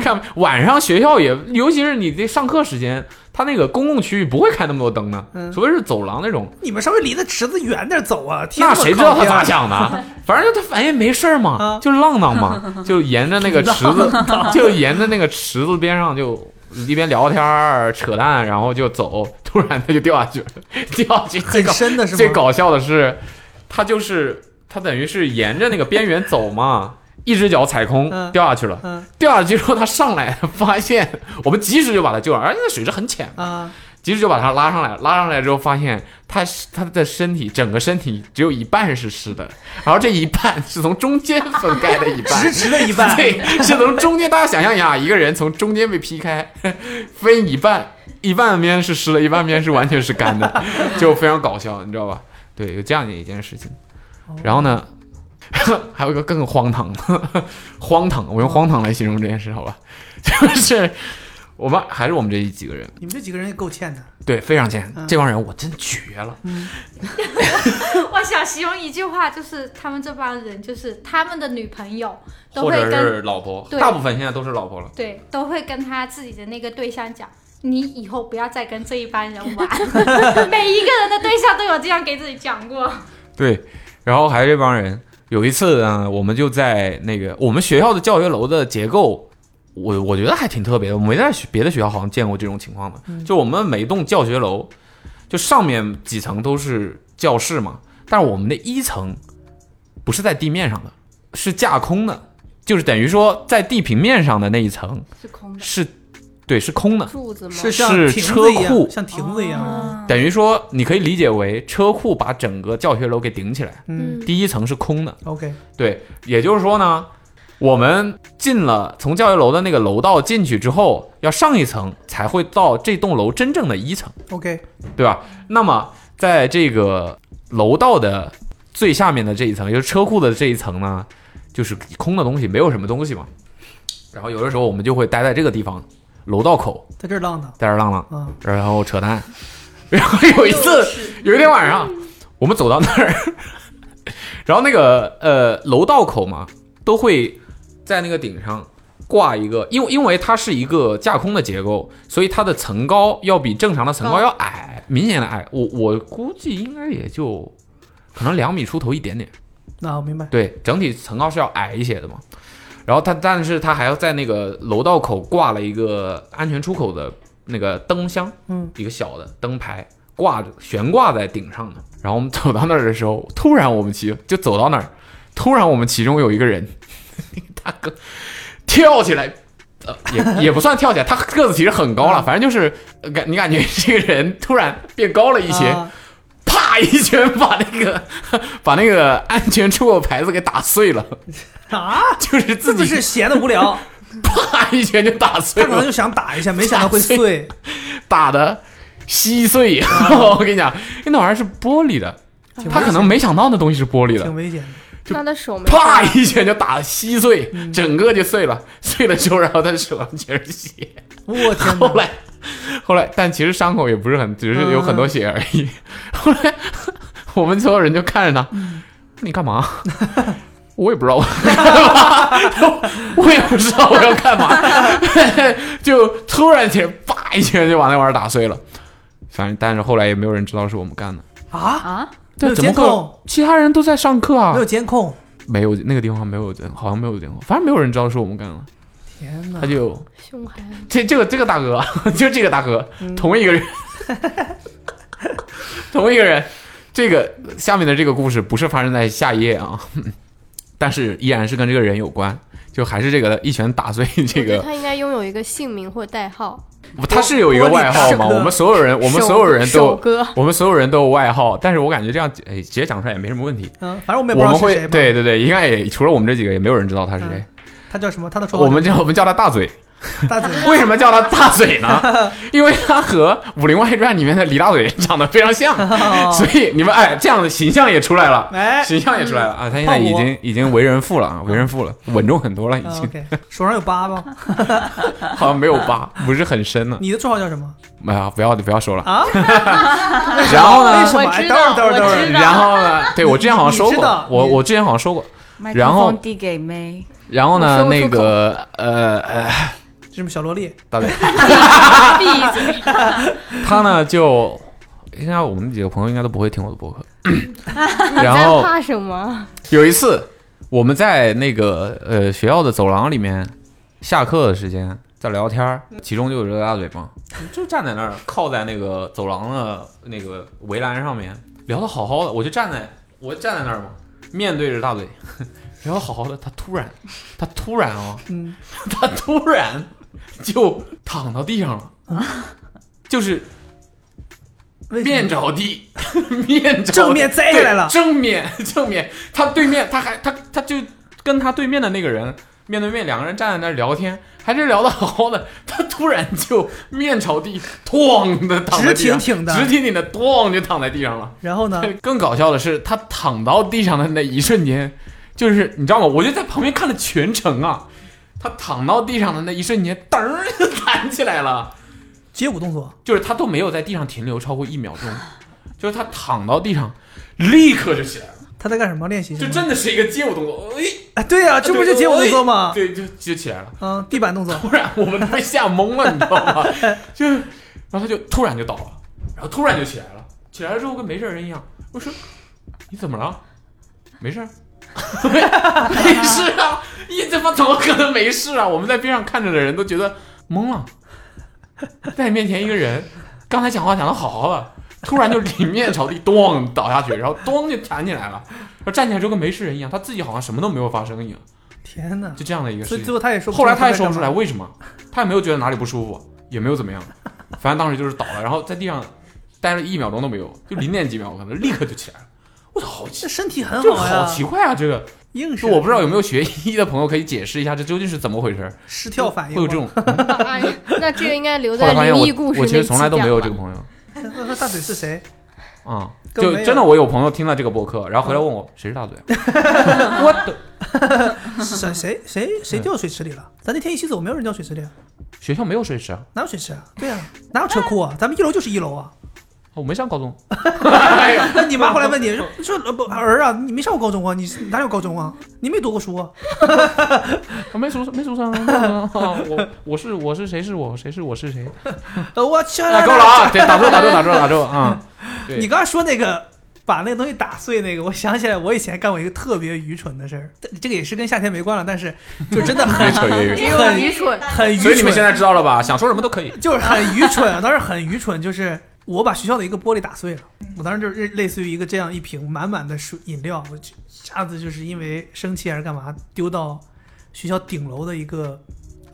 看 (laughs) 不晚上学校也，尤其是你这上课时间，他那个公共区域不会开那么多灯的，
嗯
除非是走廊那种。
你们稍微离那池子远点走啊！天
那谁知道他咋想的？(laughs) 反正就他反正没事儿嘛
啊，
就浪荡嘛，(laughs) 就沿着那个池子，就沿着那个池子边上就一边聊天儿扯淡，然后就走，突然他就掉下去了，掉下去最
很
搞
深的是吗？
最搞笑的是，他就是他等于是沿着那个边缘走嘛，一只脚踩空
嗯
掉下去了。
嗯
掉下去之后，他上来发现 (laughs) 我们及时就把他救上来，而且那水质很浅，
啊，
及时就把他拉上来。拉上来之后，发现他他的身体整个身体只有一半是湿的，然后这一半是从中间分开的一半，(laughs)
直直的一半，
对，是从中间。大家想象一下，一个人从中间被劈开，(laughs) 分一半，一半边是湿的，一半边是完全是干的，就非常搞笑，你知道吧？对，有这样的一件事情。然后呢，(laughs) 还有一个更荒唐的，(laughs) 荒唐，我用荒唐来形容这件事，好吧？(laughs) 就是我们还是我们这几个人，
你们这几个人也够欠的。
对，非常欠
嗯。
这帮人我真绝了，
我想形容一句话，就是他们这帮人，就是他们的女朋友都
或者
会跟
是老婆，大部分现在都是老婆了。
对都会跟他自己的那个对象讲，你以后不要再跟这一帮人玩。每一个人的对象都有这样给自己讲过。
对，然后还有这帮人。有一次呢，我们就在那个我们学校的教学楼的结构，我我觉得还挺特别的。我没在别的学校好像见过这种情况的。就我们每栋教学楼，就上面几层都是教室嘛，但是我们的一层不是在地面上的，是架空的，就是等于说在地平面上的那一层
是空的。
是，对，是空的。
柱子吗？
是像
是车库
像亭子一样。
哦
等于说，你可以理解为车库把整个教学楼给顶起来，
嗯
第一层是空的。
，OK，
对，也就是说呢，我们进了从教学楼的那个楼道进去之后，要上一层才会到这栋楼真正的一层
，OK，
对吧？那么在这个楼道的最下面的这一层，也就是车库的这一层呢，就是空的东西，没有什么东西嘛。然后有的时候我们就会待在这个地方，楼道口，
在这儿浪荡
在这儿浪浪，
啊，
然后扯淡。(laughs) 然后有一次，有一天晚上，我们走到那儿，(laughs) 然后那个呃楼道口嘛，都会在那个顶上挂一个，因为因为它是一个架空的结构，所以它的层高要比正常的层高要矮，明显的矮。我我估计应该也就可能两米出头一点点。
那我明白。
对，整体层高是要矮一些的嘛。然后他，但是他还要在那个楼道口挂了一个安全出口的那个灯箱，
嗯，
一个小的灯牌挂着悬挂在顶上的。然后我们走到那儿的时候，突然我们其就走到那儿，突然我们其中有一个人，(laughs) 大哥跳起来，呃，也也不算跳起来，他个子其实很高了，反正就是呃感你感觉这个人突然变高了一些，
啊
啪一拳把那个 (laughs) 把那个安全出口牌子给打碎了，
啊，
就是
是
自己
是闲的无聊？(laughs)
啪一拳就打碎了，
他可能就想打一下，没想到会碎。
打的稀碎。(laughs) 我跟你讲，那玩意儿是玻璃的，他可能没想到那东西是玻璃的
挺，危险的。
那他手
啪一拳就打得稀碎，
嗯
整个就碎了。碎了之后，然后他手上全是血。
我天哪！
后来，后来，但其实伤口也不是很，只是有很多血而已。后来，我们所有人就看着他，你干嘛？(laughs) 我也不知道我干嘛，(laughs) 我也不知道我要干嘛，(laughs) 就突然间啪一拳就把那玩意儿打碎了。反正，但是后来也没有人知道是我们干的。
啊，
啊，
没有
怎么
监控，
其他人都在上课啊
没有，监控。
没有那个地方没有监，好像没有监控，反正没有人知道是我们干的。
天哪
他！就
凶狠，
这这个这个大哥，(laughs) 就这个大哥，
嗯
同一个人，(laughs) 同一个人。这个下面的这个故事不是发生在下一页啊，(laughs) 但是依然是跟这个人有关，就还是这个一拳打碎这个，
他应该拥有一个姓名或代号。
他是有一个外号吗？我们所有人，我们所有人都，我们所有人都有外号，但是我感觉这样，哎，直接讲出来也没什么问题。
嗯，反正我们
我们会。对对对，应该也除了我们这几个，也没有人知道他是谁。
他叫什么？他的绰号
我们叫我们叫他大嘴，(laughs)
大嘴 (laughs)
为什么叫他大嘴呢？(laughs) 因为他和《武林外传》里面的李大嘴长得非常像，所以你们哎，这样的形象也出来了，
哎
形象也出来了啊！他现在已经已经为人父了啊，为人父了，稳重很多了，已
啊
经
手上有疤吗？
好像没有疤，不是很深呢。
你的绰号叫什么
哎呀，不要不要说了。
啊？
然后呢
为什么？哎，等会儿等会儿等会儿，
然后呢？对我之前好像说过我我之前好像说过。然后
递给妹，
然后呢，那个呃呃，
这什么小萝莉？
大嘴，
闭嘴！(laughs)
他呢就应该我们几个朋友应该都不会听我的播客。(laughs) 然后
在怕什么？
有一次我们在那个呃学校的走廊里面，下课的时间在聊天儿，其中就有这个大嘴嘛，就站在那儿靠在那个走廊的那个围栏上面，聊的好好的，我就站在我站在那儿嘛，面对着大嘴。(laughs) 聊得好好的，他突然，他突然啊、
嗯，
他突然 (laughs) 就躺到地上了，就是面着地，(laughs) 面着
正面栽下来了
正面正面，他对面他还他他就跟他对面的那个人面对面，两个人站在那儿聊天，还是聊得好好的，他突然就面朝地，咣的躺在地上，
直挺挺的
直挺挺的，咣就躺在地上了。
然后呢？
更搞笑的是，他躺到地上的那一瞬间，就是你知道吗？我就在旁边看了全程啊。他躺到地上的那一瞬间，噔儿就弹起来了，
街舞动作，
就是他都没有在地上停留超过一秒钟，就是他躺到地上，立刻就起来了，
他在干什么？练习什
就
么？
真的是一个街舞动作，哎，
哎，对呀，这不是街舞动作吗？
对，就就起来了。
嗯，地板动作。
突然我们都被吓懵了，你知道吗？就，然后他就突然就倒了，然后突然就起来了，起来了之后跟没事人一样。我说你怎么了？没事儿，没事啊！你怎么怎么可能没事啊？我们在边上看着的人都觉得懵了，在你面前一个人，刚才讲话讲的好好的，突然就里面朝地咚倒下去，然后咚就弹起来了，然后站起来之后跟没事人一样，他自己好像什么都没有发生一样，
天哪！
就这样的一个事情
所以最。后他也说
后来他也说不出来为什么，他也没有觉得哪里不舒服，也没有怎么样，反正当时就是倒了，然后在地上待了一秒钟都没有，就零点几秒，可能立刻就起来了。我操，好奇
这，身体很好呀，
好奇怪啊！这个，
硬
是我不知道有没有学医的朋友可以解释一下，这究竟是怎么回事？(laughs)
失跳反应，
会有这种？
哎，(laughs) (laughs) 那这个应该留在
后来发现
灵异故事
我我其实从来都没有这
个。
朋友
那那大嘴是谁？
啊、就真的我有朋友听了这个播客，然后回来问我谁是大嘴，我的
谁谁谁谁掉水池里了？咱那天一起走，没有人掉水池里啊，
学校没有水池啊，
哪有水池啊？对啊，哪有车库啊？咱们一楼就是一楼啊。
我没上高中，(laughs)
那你妈后来问你说说呃不儿啊，你没上过高中啊？你哪有高中啊？你没读过书啊？
我 (laughs) 没出没出生，没出生我我是我是谁是我谁是我是谁？(laughs)
呃我去，
哎，够了啊！对，打住打住打住打住啊！对
你刚才说那个把那个东西打碎那个，我想起来我以前干过一个特别愚蠢的事儿，这这个也是跟夏天没关了，但是就真的很
越扯越远。
很
愚蠢，
很愚蠢。
所以你们现在知道了吧？想说什么都可以。
就是很愚蠢，啊当时很愚蠢，就是我把学校的一个玻璃打碎了。我当时就是类似于一个这样一瓶满满的水饮料，我就一下子就是因为生气还是干嘛，丢到学校顶楼的一个，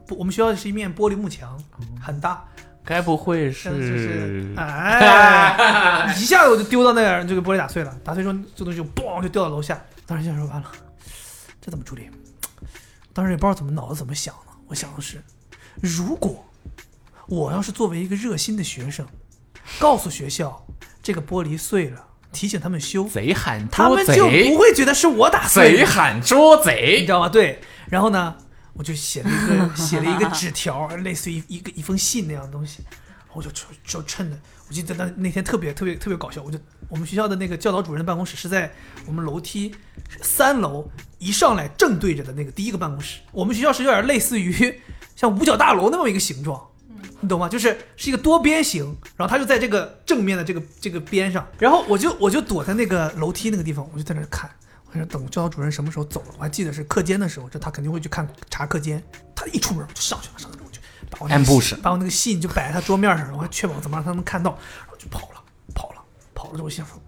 不，我们学校是一面玻璃幕墙，很大，
该不会
是就是哎，(laughs) 一下子我就丢到那儿，这个玻璃打碎了，打碎之后这东西就嘣就掉到楼下。当时想说完了，这怎么处理？当时也不知道怎么脑子怎么想的，我想的是，如果我要是作为一个热心的学生，告诉学校这个玻璃碎了，提醒他们修，
贼喊捉
他们就不
贼，
会觉得是我打碎，
贼喊捉贼你
知。道吗？对，然后呢，我就写了一个写了一个纸条，类似于一个一封信那样的东西，我就就就趁着，我记得那那天特别特别特别搞笑，我就我们学校的那个教导主任的办公室是在我们楼梯三楼一上来正对着的那个第一个办公室，我们学校是有点类似于像五角大楼那么一个形状。你懂吗？就是是一个多边形，然后他就在这个正面的这个这个边上，然后我就我就躲在那个楼梯那个地方，我就在那看，我说等教导主任什么时候走了，我还记得是课间的时候，这他肯定会去看查课间，他一出门我就上去了，上去了我就把我那个信把我那个信就摆在他桌面上，我还确保怎么让他能看到，然后就跑了，跑了，跑了之后我心想说，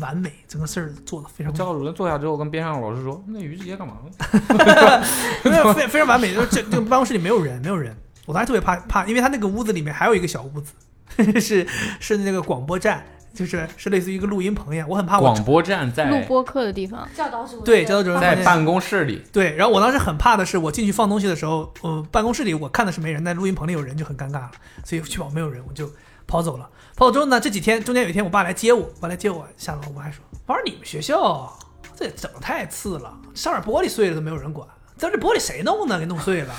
完美，整个事儿做的非常
教导主任坐下之后，跟边上老师说：“那于志杰干嘛呢 (laughs)
非常非非常完美，就是这这个办公室里没有人，没有人。我当时特别怕怕，因为他那个屋子里面还有一个小屋子，(laughs) 是是那个广播站，就是是类似于一个录音棚一样，我很怕我
广播站在
录
在
播课的地方，
教导主任。
对教导主任
在办公室里，
对，然后我当时很怕的是，我进去放东西的时候，呃，办公室里我看的是没人，但录音棚里有人就很尴尬了，所以确保没有人，我就跑走了。跑走之后呢，这几天中间有一天我爸来接我，我爸来接我下楼，我还说，我说你们学校这整的太次了，上面玻璃碎了都没有人管，咱这玻璃谁弄的？给弄碎了。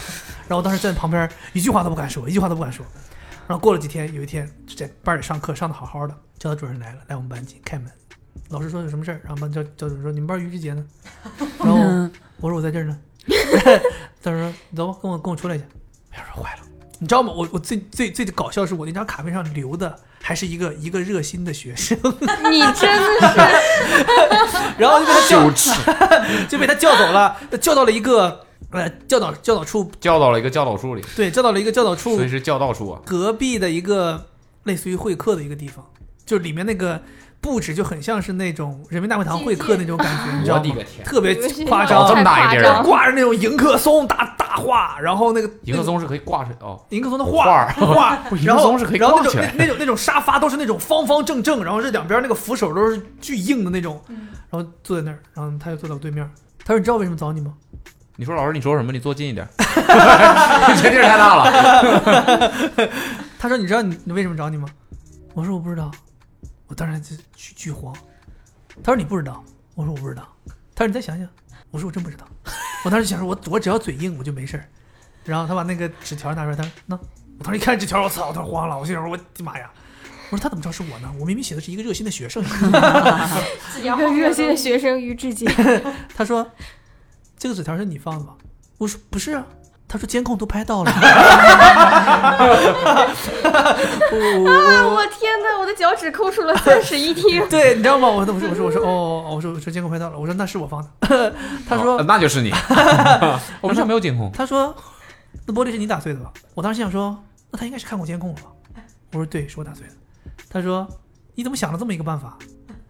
然后我当时站在旁边，一句话都不敢说，一句话都不敢说。然后过了几天，有一天就在班里上课，上的好好的，教导主任来了，来我们班级开门，老师说有什么事儿，然后班教教主任说你们班于志杰呢？然后我说我在这儿呢。(laughs) 他说走吧，跟我跟我出来一下。他，说坏了，你知道吗？我我最最最搞笑是我那张卡片上留的还是一个一个热心的学生，(laughs)
你真的是 (laughs)
然后就被他叫 (laughs) 就被他叫走了，叫到了一个呃教导教导处，
叫到了一个教导处里，
对，叫到了一个教导处
所以是教导处啊。
隔壁的一个类似于会客的一个地方，就里面那个布置就很像是那种人民大会堂会客那种感觉，你知道吗
我的个？天，
特别夸
张这，么大一地儿
挂着那种迎客松大大画，然后那个
迎客松是可以挂着哦，
迎客松的
画
画 (laughs) 然后
客松是可以
然后那种那那种那种沙发都是那种方方正正，然后这两边那个扶手都是巨硬的那种，然后坐在那儿，然后他就坐在我对面，他说你知道为什么找你吗？
你说老师你说什么？你坐近一点，(laughs) 这地儿太大了。
他说你知道你你为什么找你吗？我说我不知道，我当然就巨巨慌。他说你不知道，我说我不知道。他说你再想想，我说我真不知道。(laughs) 我当时想说我我只要嘴硬我就没事儿。然后他把那个纸条拿出来，他说那我当时一看纸条，我操，我当时慌了，我心想说我的妈呀！我说他怎么知道是我呢？我明明写的是一个热心的学生。(laughs)
只要
一个热心的学生于志杰，(laughs)
他说这个纸条是你放的吗？我说不是啊。他说监控都拍到了。我我
啊！我天哪，我的脚趾抠出了三室一厅。(laughs)
对，你知道吗？我我说我说我说哦，我说我说监控拍到了，我说那是我放的。(laughs) 他说
哦那就是你，(laughs) 我们这没有监控。
他说那玻璃是你打碎的吧？我当时想说，那他应该是看过监控了吧？我说对，是我打碎的。他说你怎么想了这么一个办法？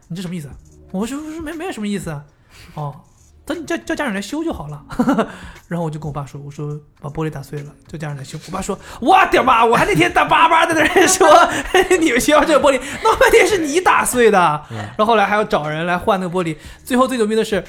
你这什么意思？我说我说没没有什么意思啊。哦，他说你叫叫家长来修就好了。(laughs) 然后我就跟我爸说，我说把玻璃打碎了，叫家长来修。我爸说我的妈！我还那天打巴巴的在那说 (laughs) 你们学校这个玻璃闹半天是你打碎的。然后后来还要找人来换那个玻璃。最后最牛逼的是。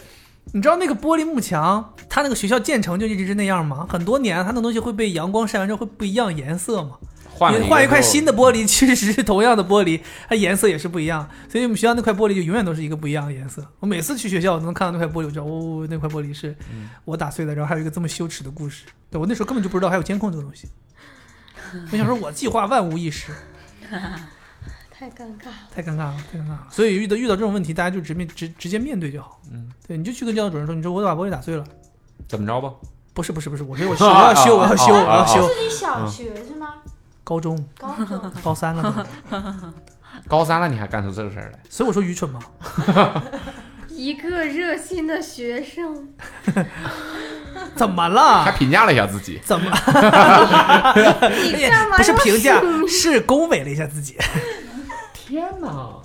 你知道那个玻璃幕墙，它那个学校建成就一直是那样吗？很多年，它那东西会被阳光晒完之后会不一样颜色嘛。
换了
你换一块新的玻璃，其实是同样的玻璃，它颜色也是不一样。所以我们学校那块玻璃就永远都是一个不一样的颜色。我每次去学校，我都能看到那块玻璃，我知道哦，那块玻璃是我打碎的。然后还有一个这么羞耻的故事，对我那时候根本就不知道还有监控这个东西。我想说，我计划万无一失，(laughs)
太尴尬了。
太尴尬了，太尴尬了。所以遇到遇到这种问题，大家就直面直直接面对就好。
嗯，
对，你就去跟教导主任说，你说我把玻璃打碎了。
怎么着吧？
不是不是不是，我说我修我要修我要修我要修
是你小学是吗？
高中
高中
高三了都，
高三了 (laughs) 你还干出这个事儿来？
所以我说愚蠢吗。(laughs)
一个热心的学生，(laughs)
怎么
还
了？
评价了一下自己，
怎么？
你干嘛
不是评价，是恭维了一下自己。
天哪！